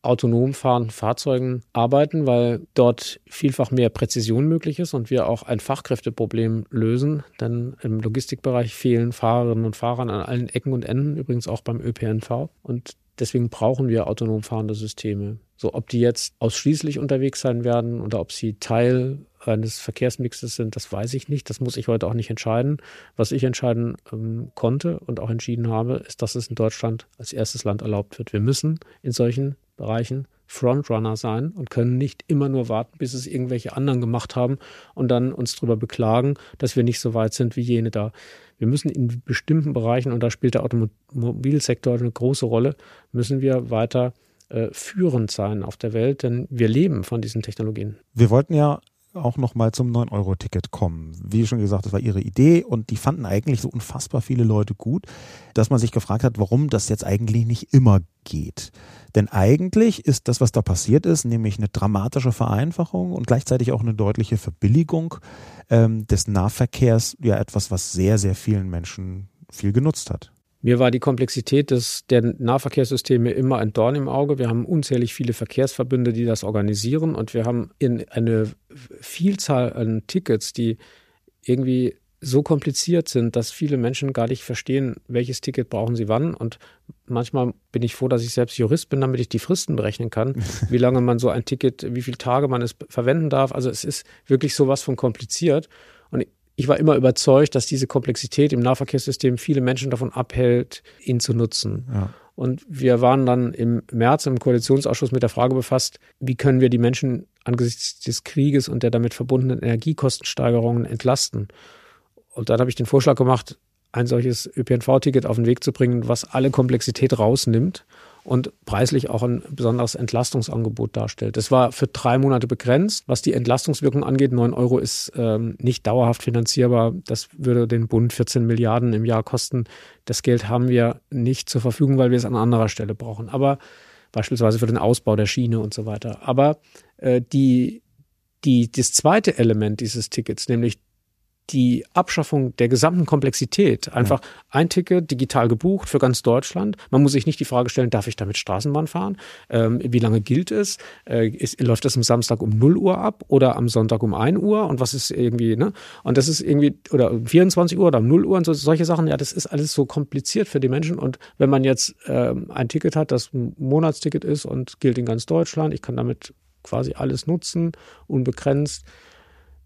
autonom fahrenden Fahrzeugen arbeiten, weil dort vielfach mehr Präzision möglich ist und wir auch ein Fachkräfteproblem lösen. Denn im Logistikbereich fehlen Fahrerinnen und Fahrern an allen Ecken und Enden, übrigens auch beim ÖPNV. Und deswegen brauchen wir autonom fahrende Systeme. So, ob die jetzt ausschließlich unterwegs sein werden oder ob sie Teil eines Verkehrsmixes sind, das weiß ich nicht. Das muss ich heute auch nicht entscheiden. Was ich entscheiden ähm, konnte und auch entschieden habe, ist, dass es in Deutschland als erstes Land erlaubt wird. Wir müssen in solchen Bereichen Frontrunner sein und können nicht immer nur warten, bis es irgendwelche anderen gemacht haben und dann uns darüber beklagen, dass wir nicht so weit sind wie jene da. Wir müssen in bestimmten Bereichen, und da spielt der Automobilsektor eine große Rolle, müssen wir weiter äh, führend sein auf der Welt, denn wir leben von diesen Technologien. Wir wollten ja auch nochmal zum 9-Euro-Ticket kommen. Wie schon gesagt, das war ihre Idee und die fanden eigentlich so unfassbar viele Leute gut, dass man sich gefragt hat, warum das jetzt eigentlich nicht immer geht. Denn eigentlich ist das, was da passiert ist, nämlich eine dramatische Vereinfachung und gleichzeitig auch eine deutliche Verbilligung ähm, des Nahverkehrs, ja etwas, was sehr, sehr vielen Menschen viel genutzt hat. Mir war die Komplexität des, der Nahverkehrssysteme immer ein Dorn im Auge. Wir haben unzählig viele Verkehrsverbünde, die das organisieren und wir haben in eine Vielzahl an Tickets, die irgendwie so kompliziert sind, dass viele Menschen gar nicht verstehen, welches Ticket brauchen sie wann. Und manchmal bin ich froh, dass ich selbst Jurist bin, damit ich die Fristen berechnen kann, wie lange man so ein Ticket, wie viele Tage man es verwenden darf. Also es ist wirklich sowas von kompliziert. Und ich war immer überzeugt, dass diese Komplexität im Nahverkehrssystem viele Menschen davon abhält, ihn zu nutzen. Ja. Und wir waren dann im März im Koalitionsausschuss mit der Frage befasst, wie können wir die Menschen angesichts des Krieges und der damit verbundenen Energiekostensteigerungen entlasten. Und dann habe ich den Vorschlag gemacht, ein solches ÖPNV-Ticket auf den Weg zu bringen, was alle Komplexität rausnimmt und preislich auch ein besonderes Entlastungsangebot darstellt. Das war für drei Monate begrenzt. Was die Entlastungswirkung angeht, 9 Euro ist ähm, nicht dauerhaft finanzierbar. Das würde den Bund 14 Milliarden im Jahr kosten. Das Geld haben wir nicht zur Verfügung, weil wir es an anderer Stelle brauchen. Aber beispielsweise für den Ausbau der Schiene und so weiter. Aber äh, die, die, das zweite Element dieses Tickets, nämlich die Abschaffung der gesamten Komplexität. Einfach ja. ein Ticket digital gebucht für ganz Deutschland. Man muss sich nicht die Frage stellen, darf ich damit Straßenbahn fahren? Ähm, wie lange gilt es? Äh, ist, läuft das am Samstag um 0 Uhr ab oder am Sonntag um 1 Uhr? Und was ist irgendwie, ne? Und das ist irgendwie, oder um 24 Uhr oder um 0 Uhr und so, solche Sachen. Ja, das ist alles so kompliziert für die Menschen. Und wenn man jetzt ähm, ein Ticket hat, das ein Monatsticket ist und gilt in ganz Deutschland, ich kann damit quasi alles nutzen, unbegrenzt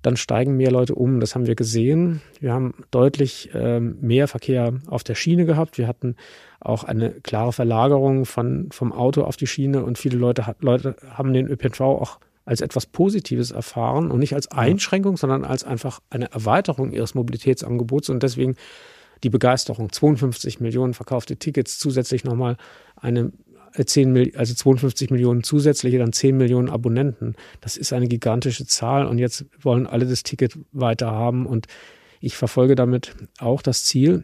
dann steigen mehr Leute um. Das haben wir gesehen. Wir haben deutlich ähm, mehr Verkehr auf der Schiene gehabt. Wir hatten auch eine klare Verlagerung von, vom Auto auf die Schiene und viele Leute, Leute haben den ÖPNV auch als etwas Positives erfahren und nicht als Einschränkung, sondern als einfach eine Erweiterung ihres Mobilitätsangebots und deswegen die Begeisterung. 52 Millionen verkaufte Tickets, zusätzlich nochmal eine 10, also 52 Millionen zusätzliche, dann 10 Millionen Abonnenten. Das ist eine gigantische Zahl und jetzt wollen alle das Ticket weiter haben und ich verfolge damit auch das Ziel,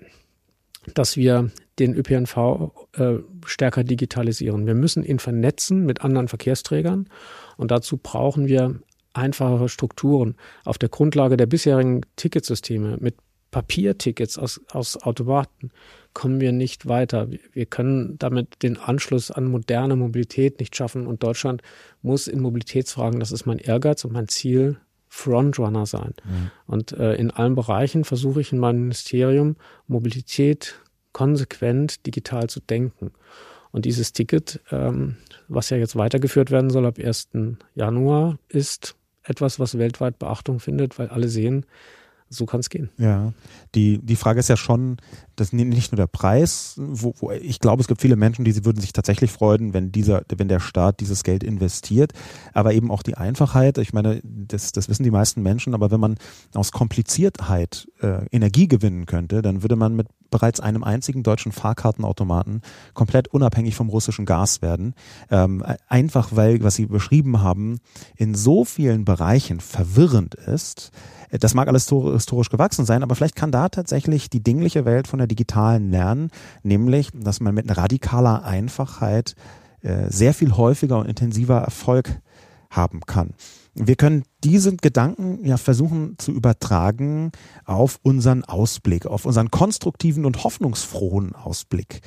dass wir den ÖPNV äh, stärker digitalisieren. Wir müssen ihn vernetzen mit anderen Verkehrsträgern und dazu brauchen wir einfachere Strukturen auf der Grundlage der bisherigen Ticketsysteme mit Papiertickets aus, aus Automaten kommen wir nicht weiter. Wir können damit den Anschluss an moderne Mobilität nicht schaffen und Deutschland muss in Mobilitätsfragen, das ist mein Ehrgeiz und mein Ziel, Frontrunner sein. Mhm. Und äh, in allen Bereichen versuche ich in meinem Ministerium Mobilität konsequent digital zu denken. Und dieses Ticket, ähm, was ja jetzt weitergeführt werden soll ab 1. Januar, ist etwas, was weltweit Beachtung findet, weil alle sehen, so kann es gehen. Ja, die, die Frage ist ja schon, das nicht nur der Preis, wo, wo ich glaube, es gibt viele Menschen, die würden sich tatsächlich freuen, wenn dieser, wenn der Staat dieses Geld investiert, aber eben auch die Einfachheit. Ich meine, das, das wissen die meisten Menschen, aber wenn man aus Kompliziertheit äh, Energie gewinnen könnte, dann würde man mit bereits einem einzigen deutschen Fahrkartenautomaten komplett unabhängig vom russischen Gas werden. Ähm, einfach weil, was Sie beschrieben haben, in so vielen Bereichen verwirrend ist, das mag alles historisch gewachsen sein, aber vielleicht kann da tatsächlich die dingliche Welt von der digitalen lernen, nämlich, dass man mit radikaler Einfachheit äh, sehr viel häufiger und intensiver Erfolg haben kann. Wir können diese Gedanken ja versuchen zu übertragen auf unseren Ausblick, auf unseren konstruktiven und hoffnungsfrohen Ausblick.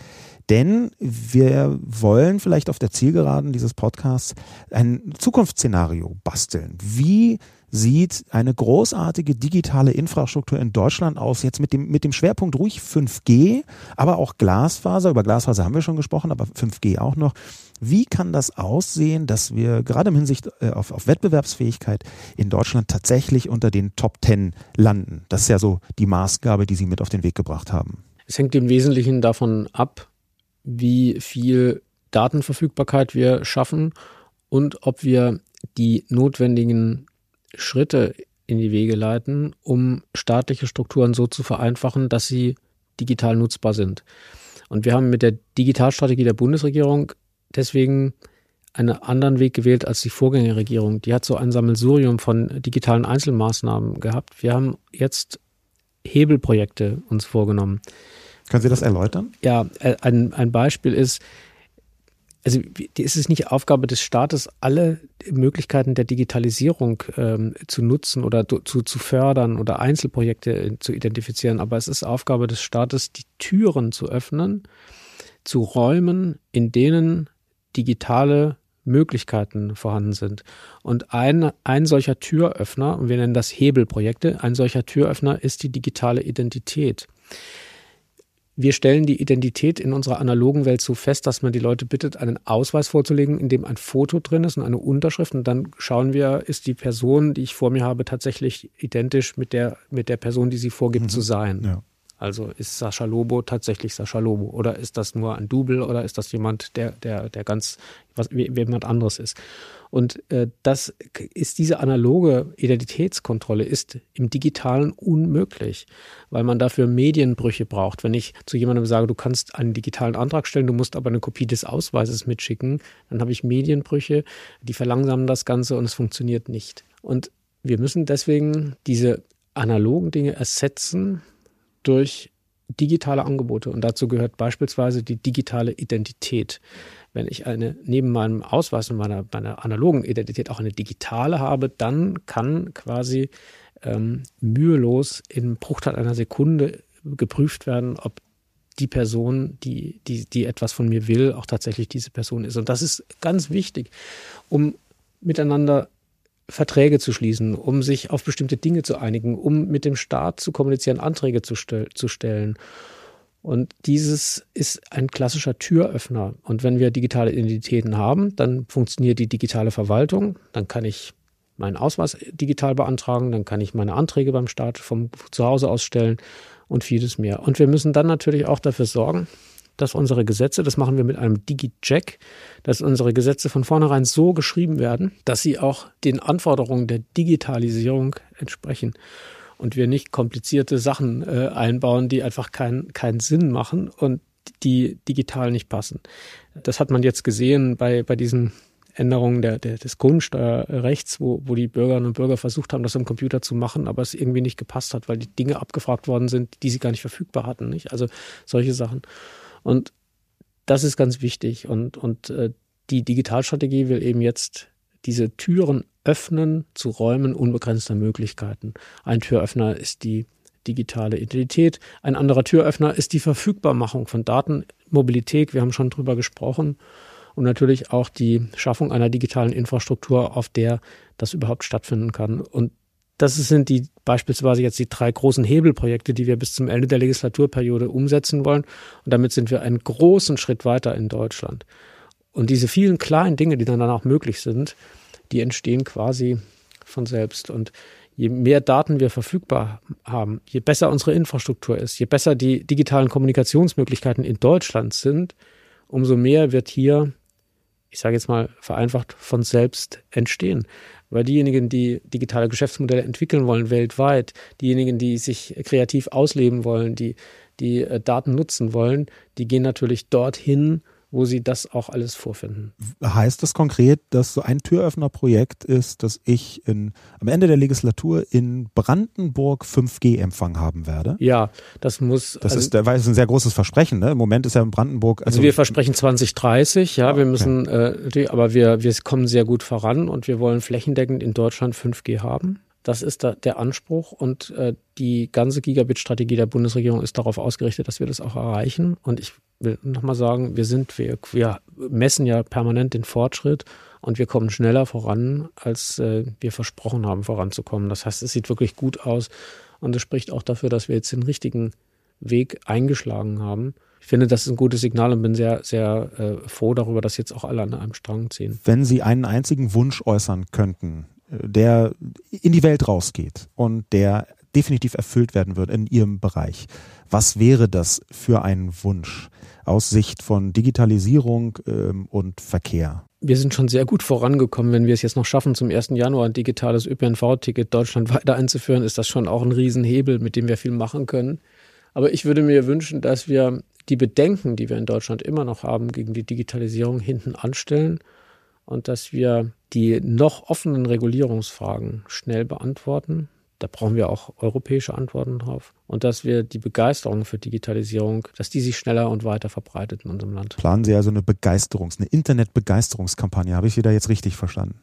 Denn wir wollen vielleicht auf der Zielgeraden dieses Podcasts ein Zukunftsszenario basteln. Wie sieht eine großartige digitale Infrastruktur in Deutschland aus, jetzt mit dem, mit dem Schwerpunkt ruhig 5G, aber auch Glasfaser. Über Glasfaser haben wir schon gesprochen, aber 5G auch noch. Wie kann das aussehen, dass wir gerade im Hinsicht äh, auf, auf Wettbewerbsfähigkeit in Deutschland tatsächlich unter den Top 10 landen? Das ist ja so die Maßgabe, die Sie mit auf den Weg gebracht haben. Es hängt im Wesentlichen davon ab, wie viel Datenverfügbarkeit wir schaffen und ob wir die notwendigen Schritte in die Wege leiten, um staatliche Strukturen so zu vereinfachen, dass sie digital nutzbar sind. Und wir haben mit der Digitalstrategie der Bundesregierung deswegen einen anderen Weg gewählt als die Vorgängerregierung. Die hat so ein Sammelsurium von digitalen Einzelmaßnahmen gehabt. Wir haben jetzt Hebelprojekte uns vorgenommen. Können Sie das erläutern? Ja, äh, ein, ein Beispiel ist, also ist es nicht Aufgabe des Staates, alle Möglichkeiten der Digitalisierung ähm, zu nutzen oder zu, zu fördern oder Einzelprojekte äh, zu identifizieren, aber es ist Aufgabe des Staates, die Türen zu öffnen zu Räumen, in denen digitale Möglichkeiten vorhanden sind. Und ein, ein solcher Türöffner, und wir nennen das Hebelprojekte, ein solcher Türöffner ist die digitale Identität. Wir stellen die Identität in unserer analogen Welt so fest, dass man die Leute bittet, einen Ausweis vorzulegen, in dem ein Foto drin ist und eine Unterschrift. Und dann schauen wir, ist die Person, die ich vor mir habe, tatsächlich identisch mit der, mit der Person, die sie vorgibt mhm. zu sein. Ja. Also ist Sascha Lobo tatsächlich Sascha Lobo oder ist das nur ein Double oder ist das jemand, der, der, der ganz was, wie, jemand anderes ist? Und äh, das ist diese analoge Identitätskontrolle ist im Digitalen unmöglich, weil man dafür Medienbrüche braucht. Wenn ich zu jemandem sage, du kannst einen digitalen Antrag stellen, du musst aber eine Kopie des Ausweises mitschicken, dann habe ich Medienbrüche, die verlangsamen das Ganze und es funktioniert nicht. Und wir müssen deswegen diese analogen Dinge ersetzen durch digitale Angebote. Und dazu gehört beispielsweise die digitale Identität. Wenn ich eine neben meinem Ausweis und meiner, meiner analogen Identität auch eine digitale habe, dann kann quasi ähm, mühelos in Bruchteil einer Sekunde geprüft werden, ob die Person, die, die, die etwas von mir will, auch tatsächlich diese Person ist. Und das ist ganz wichtig, um miteinander Verträge zu schließen, um sich auf bestimmte Dinge zu einigen, um mit dem Staat zu kommunizieren, Anträge zu, stel zu stellen. Und dieses ist ein klassischer Türöffner. Und wenn wir digitale Identitäten haben, dann funktioniert die digitale Verwaltung. Dann kann ich meinen Ausweis digital beantragen, dann kann ich meine Anträge beim Staat vom Zuhause aus stellen und vieles mehr. Und wir müssen dann natürlich auch dafür sorgen, dass unsere Gesetze, das machen wir mit einem Digi-Check, dass unsere Gesetze von vornherein so geschrieben werden, dass sie auch den Anforderungen der Digitalisierung entsprechen und wir nicht komplizierte Sachen äh, einbauen, die einfach keinen keinen Sinn machen und die digital nicht passen. Das hat man jetzt gesehen bei, bei diesen Änderungen der, der, des Grundsteuerrechts, wo, wo die Bürgerinnen und Bürger versucht haben, das am Computer zu machen, aber es irgendwie nicht gepasst hat, weil die Dinge abgefragt worden sind, die sie gar nicht verfügbar hatten. Nicht? Also solche Sachen. Und das ist ganz wichtig. Und, und äh, die Digitalstrategie will eben jetzt diese Türen öffnen zu Räumen unbegrenzter Möglichkeiten. Ein Türöffner ist die digitale Identität. Ein anderer Türöffner ist die Verfügbarmachung von Daten, Mobilität, wir haben schon drüber gesprochen. Und natürlich auch die Schaffung einer digitalen Infrastruktur, auf der das überhaupt stattfinden kann. Und das sind die beispielsweise jetzt die drei großen Hebelprojekte, die wir bis zum Ende der Legislaturperiode umsetzen wollen. Und damit sind wir einen großen Schritt weiter in Deutschland. Und diese vielen kleinen Dinge, die dann auch möglich sind, die entstehen quasi von selbst. Und je mehr Daten wir verfügbar haben, je besser unsere Infrastruktur ist, je besser die digitalen Kommunikationsmöglichkeiten in Deutschland sind, umso mehr wird hier, ich sage jetzt mal vereinfacht, von selbst entstehen. Weil diejenigen, die digitale Geschäftsmodelle entwickeln wollen weltweit, diejenigen, die sich kreativ ausleben wollen, die, die äh, Daten nutzen wollen, die gehen natürlich dorthin, wo sie das auch alles vorfinden. Heißt das konkret, dass so ein Türöffnerprojekt ist, dass ich in, am Ende der Legislatur in Brandenburg 5G-Empfang haben werde? Ja, das muss. Das also, ist, weil es ein sehr großes Versprechen. Ne? Im Moment ist ja in Brandenburg. Also, also wir versprechen 2030, ja, wir müssen, okay. äh, aber wir, wir kommen sehr gut voran und wir wollen flächendeckend in Deutschland 5G haben. Das ist da der Anspruch und äh, die ganze Gigabit-Strategie der Bundesregierung ist darauf ausgerichtet, dass wir das auch erreichen. Und ich will nochmal sagen, wir sind, wir, wir messen ja permanent den Fortschritt und wir kommen schneller voran, als äh, wir versprochen haben, voranzukommen. Das heißt, es sieht wirklich gut aus und es spricht auch dafür, dass wir jetzt den richtigen Weg eingeschlagen haben. Ich finde, das ist ein gutes Signal und bin sehr, sehr äh, froh darüber, dass jetzt auch alle an einem Strang ziehen. Wenn Sie einen einzigen Wunsch äußern könnten, der in die Welt rausgeht und der definitiv erfüllt werden wird in Ihrem Bereich. Was wäre das für ein Wunsch aus Sicht von Digitalisierung ähm, und Verkehr? Wir sind schon sehr gut vorangekommen. Wenn wir es jetzt noch schaffen, zum 1. Januar ein digitales ÖPNV-Ticket Deutschland weiter einzuführen, ist das schon auch ein Riesenhebel, mit dem wir viel machen können. Aber ich würde mir wünschen, dass wir die Bedenken, die wir in Deutschland immer noch haben gegen die Digitalisierung, hinten anstellen und dass wir die noch offenen Regulierungsfragen schnell beantworten. Da brauchen wir auch europäische Antworten drauf. Und dass wir die Begeisterung für Digitalisierung, dass die sich schneller und weiter verbreitet in unserem Land. Planen Sie also eine Begeisterungs-, eine Internet-Begeisterungskampagne? Habe ich Sie da jetzt richtig verstanden?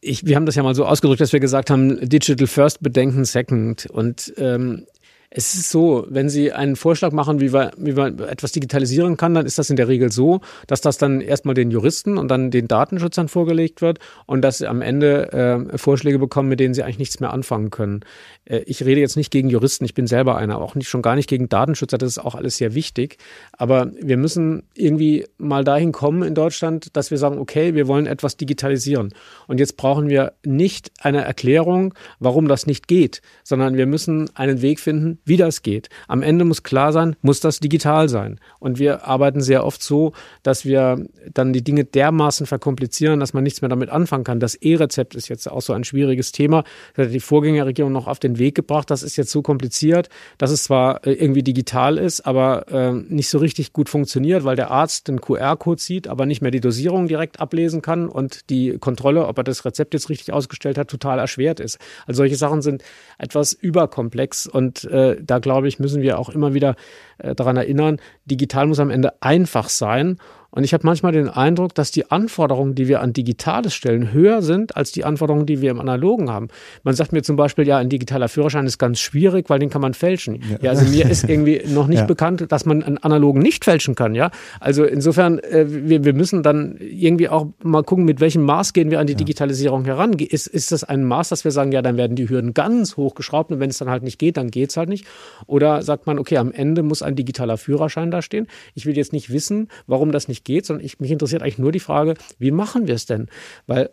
Ich, wir haben das ja mal so ausgedrückt, dass wir gesagt haben, Digital First, Bedenken Second. Und ähm, es ist so, wenn Sie einen Vorschlag machen, wie, wir, wie man etwas digitalisieren kann, dann ist das in der Regel so, dass das dann erstmal den Juristen und dann den Datenschützern vorgelegt wird und dass Sie am Ende äh, Vorschläge bekommen, mit denen Sie eigentlich nichts mehr anfangen können. Äh, ich rede jetzt nicht gegen Juristen, ich bin selber einer, auch nicht, schon gar nicht gegen Datenschützer, das ist auch alles sehr wichtig. Aber wir müssen irgendwie mal dahin kommen in Deutschland, dass wir sagen, okay, wir wollen etwas digitalisieren. Und jetzt brauchen wir nicht eine Erklärung, warum das nicht geht, sondern wir müssen einen Weg finden, wie das geht. Am Ende muss klar sein, muss das digital sein. Und wir arbeiten sehr oft so, dass wir dann die Dinge dermaßen verkomplizieren, dass man nichts mehr damit anfangen kann. Das E-Rezept ist jetzt auch so ein schwieriges Thema. Das hat die Vorgängerregierung noch auf den Weg gebracht. Das ist jetzt so kompliziert, dass es zwar äh, irgendwie digital ist, aber äh, nicht so richtig gut funktioniert, weil der Arzt den QR-Code sieht, aber nicht mehr die Dosierung direkt ablesen kann und die Kontrolle, ob er das Rezept jetzt richtig ausgestellt hat, total erschwert ist. Also solche Sachen sind etwas überkomplex und äh, da glaube ich, müssen wir auch immer wieder äh, daran erinnern, digital muss am Ende einfach sein und ich habe manchmal den Eindruck, dass die Anforderungen, die wir an Digitales stellen, höher sind als die Anforderungen, die wir im Analogen haben. Man sagt mir zum Beispiel, ja, ein digitaler Führerschein ist ganz schwierig, weil den kann man fälschen. Ja, ja also mir ist irgendwie noch nicht ja. bekannt, dass man einen analogen nicht fälschen kann. Ja, also insofern, äh, wir, wir müssen dann irgendwie auch mal gucken, mit welchem Maß gehen wir an die ja. Digitalisierung heran. Ist, ist das ein Maß, dass wir sagen, ja, dann werden die Hürden ganz hochgeschraubt und wenn es dann halt nicht geht, dann geht's halt nicht. Oder sagt man, okay, am Ende muss ein digitaler Führerschein da stehen. Ich will jetzt nicht wissen, warum das nicht geht, sondern ich, mich interessiert eigentlich nur die Frage, wie machen wir es denn? Weil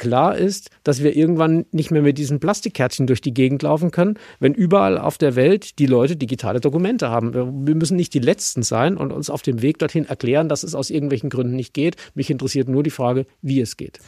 klar ist, dass wir irgendwann nicht mehr mit diesen Plastikkärtchen durch die Gegend laufen können, wenn überall auf der Welt die Leute digitale Dokumente haben. Wir müssen nicht die Letzten sein und uns auf dem Weg dorthin erklären, dass es aus irgendwelchen Gründen nicht geht. Mich interessiert nur die Frage, wie es geht.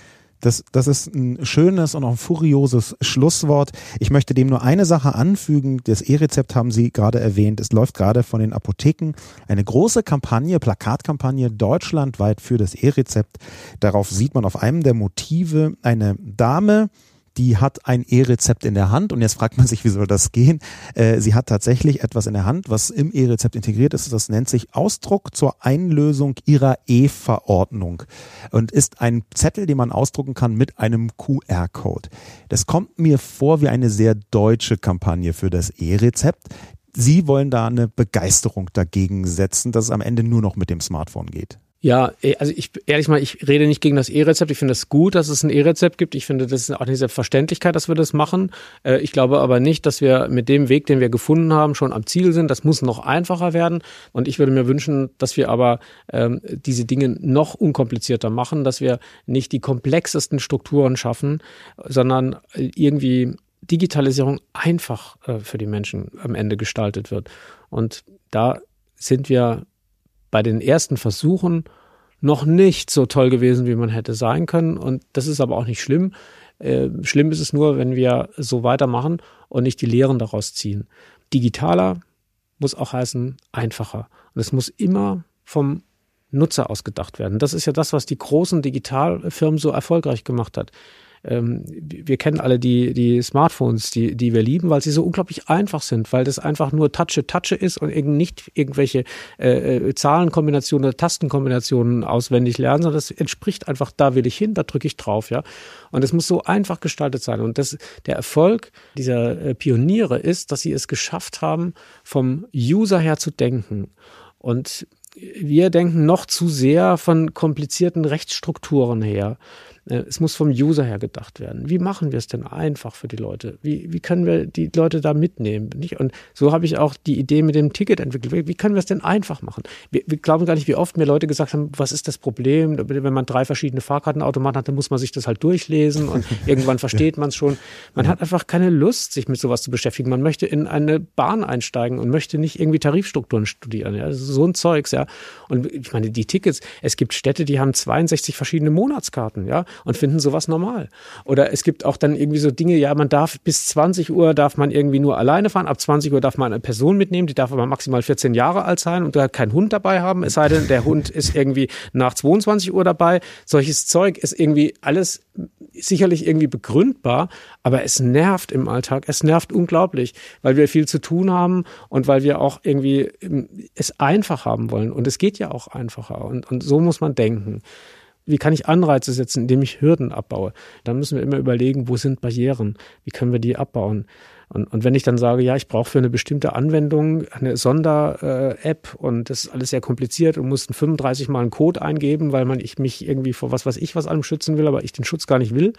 Das, das ist ein schönes und auch ein furioses Schlusswort. Ich möchte dem nur eine Sache anfügen. Das E-Rezept haben Sie gerade erwähnt. Es läuft gerade von den Apotheken eine große Kampagne, Plakatkampagne deutschlandweit für das E-Rezept. Darauf sieht man auf einem der Motive eine Dame, die hat ein E-Rezept in der Hand und jetzt fragt man sich, wie soll das gehen? Äh, sie hat tatsächlich etwas in der Hand, was im E-Rezept integriert ist. Das nennt sich Ausdruck zur Einlösung ihrer E-Verordnung und ist ein Zettel, den man ausdrucken kann mit einem QR-Code. Das kommt mir vor wie eine sehr deutsche Kampagne für das E-Rezept. Sie wollen da eine Begeisterung dagegen setzen, dass es am Ende nur noch mit dem Smartphone geht. Ja, eh, also ich ehrlich mal, ich rede nicht gegen das E-Rezept. Ich finde es gut, dass es ein E-Rezept gibt. Ich finde, das ist auch eine Selbstverständlichkeit, dass wir das machen. Äh, ich glaube aber nicht, dass wir mit dem Weg, den wir gefunden haben, schon am Ziel sind. Das muss noch einfacher werden. Und ich würde mir wünschen, dass wir aber ähm, diese Dinge noch unkomplizierter machen, dass wir nicht die komplexesten Strukturen schaffen, sondern irgendwie Digitalisierung einfach äh, für die Menschen am Ende gestaltet wird. Und da sind wir bei den ersten Versuchen noch nicht so toll gewesen, wie man hätte sein können. Und das ist aber auch nicht schlimm. Äh, schlimm ist es nur, wenn wir so weitermachen und nicht die Lehren daraus ziehen. Digitaler muss auch heißen einfacher. Und es muss immer vom Nutzer ausgedacht werden. Das ist ja das, was die großen Digitalfirmen so erfolgreich gemacht hat ähm, wir kennen alle die, die Smartphones, die, die wir lieben, weil sie so unglaublich einfach sind, weil das einfach nur Touche, Touche ist und eben nicht irgendwelche äh, äh, Zahlenkombinationen oder Tastenkombinationen auswendig lernen, sondern das entspricht einfach, da will ich hin, da drücke ich drauf, ja. Und es muss so einfach gestaltet sein. Und das, der Erfolg dieser äh, Pioniere ist, dass sie es geschafft haben, vom User her zu denken. Und wir denken noch zu sehr von komplizierten Rechtsstrukturen her. Äh, es muss vom User her gedacht werden. Wie machen wir es denn einfach für die Leute? Wie, wie können wir die Leute da mitnehmen? Nicht? Und so habe ich auch die Idee mit dem Ticket entwickelt. Wie können wir es denn einfach machen? Wir, wir glauben gar nicht, wie oft mir Leute gesagt haben, was ist das Problem? Wenn man drei verschiedene Fahrkartenautomaten hat, dann muss man sich das halt durchlesen und irgendwann versteht man es schon. Man hat einfach keine Lust, sich mit sowas zu beschäftigen. Man möchte in eine Bahn einsteigen und möchte nicht irgendwie Tarifstrukturen studieren. Ja? so ein Zeugs, ja. Und ich meine, die Tickets, es gibt Städte, die haben 62 verschiedene Monatskarten, ja. Und finden sowas normal. Oder es gibt auch dann irgendwie so Dinge, ja, man darf bis 20 Uhr darf man irgendwie nur alleine fahren, ab 20 Uhr darf man eine Person mitnehmen, die darf aber maximal 14 Jahre alt sein und da keinen Hund dabei haben, es sei denn, der Hund ist irgendwie nach 22 Uhr dabei. Solches Zeug ist irgendwie alles sicherlich irgendwie begründbar, aber es nervt im Alltag. Es nervt unglaublich, weil wir viel zu tun haben und weil wir auch irgendwie ähm, es einfach haben wollen. Und es geht ja auch einfacher. Und, und so muss man denken. Wie kann ich Anreize setzen, indem ich Hürden abbaue? Dann müssen wir immer überlegen, wo sind Barrieren? Wie können wir die abbauen? Und, und wenn ich dann sage, ja, ich brauche für eine bestimmte Anwendung eine Sonder-App und das ist alles sehr kompliziert und muss 35 Mal einen Code eingeben, weil man ich mich irgendwie vor was weiß ich was allem schützen will, aber ich den Schutz gar nicht will,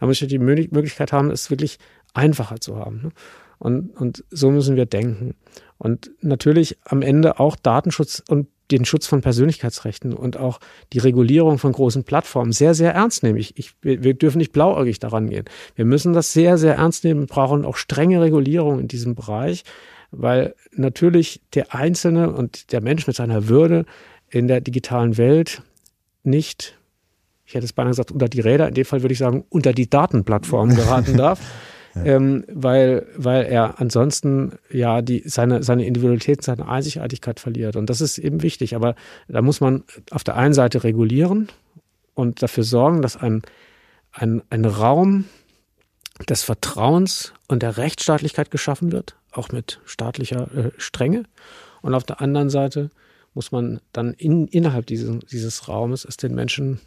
dann muss ich die Möglichkeit haben, es wirklich einfacher zu haben. Ne? Und, und so müssen wir denken. Und natürlich am Ende auch Datenschutz und den Schutz von Persönlichkeitsrechten und auch die Regulierung von großen Plattformen sehr, sehr ernst nehmen. Ich, ich, wir dürfen nicht blauäugig daran gehen. Wir müssen das sehr, sehr ernst nehmen brauchen auch strenge Regulierung in diesem Bereich, weil natürlich der Einzelne und der Mensch mit seiner Würde in der digitalen Welt nicht, ich hätte es beinahe gesagt, unter die Räder, in dem Fall würde ich sagen, unter die Datenplattformen geraten darf ähm, weil, weil er ansonsten ja die, seine, seine Individualität, seine Einzigartigkeit verliert. Und das ist eben wichtig. Aber da muss man auf der einen Seite regulieren und dafür sorgen, dass ein, ein, ein Raum des Vertrauens und der Rechtsstaatlichkeit geschaffen wird, auch mit staatlicher äh, Strenge. Und auf der anderen Seite muss man dann in, innerhalb dieses, dieses Raumes es den Menschen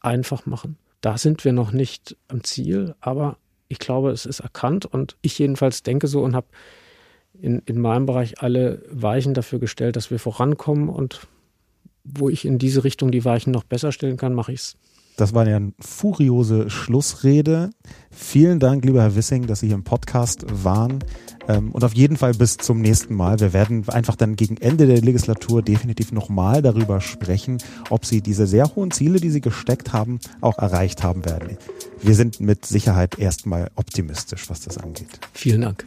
einfach machen. Da sind wir noch nicht am Ziel, aber ich glaube, es ist erkannt und ich jedenfalls denke so und habe in, in meinem Bereich alle Weichen dafür gestellt, dass wir vorankommen und wo ich in diese Richtung die Weichen noch besser stellen kann, mache ich es. Das war ja eine furiose Schlussrede. Vielen Dank, lieber Herr Wissing, dass Sie hier im Podcast waren. Ähm, und auf jeden Fall bis zum nächsten Mal. Wir werden einfach dann gegen Ende der Legislatur definitiv nochmal darüber sprechen, ob Sie diese sehr hohen Ziele, die Sie gesteckt haben, auch erreicht haben werden. Wir sind mit Sicherheit erstmal optimistisch, was das angeht. Vielen Dank.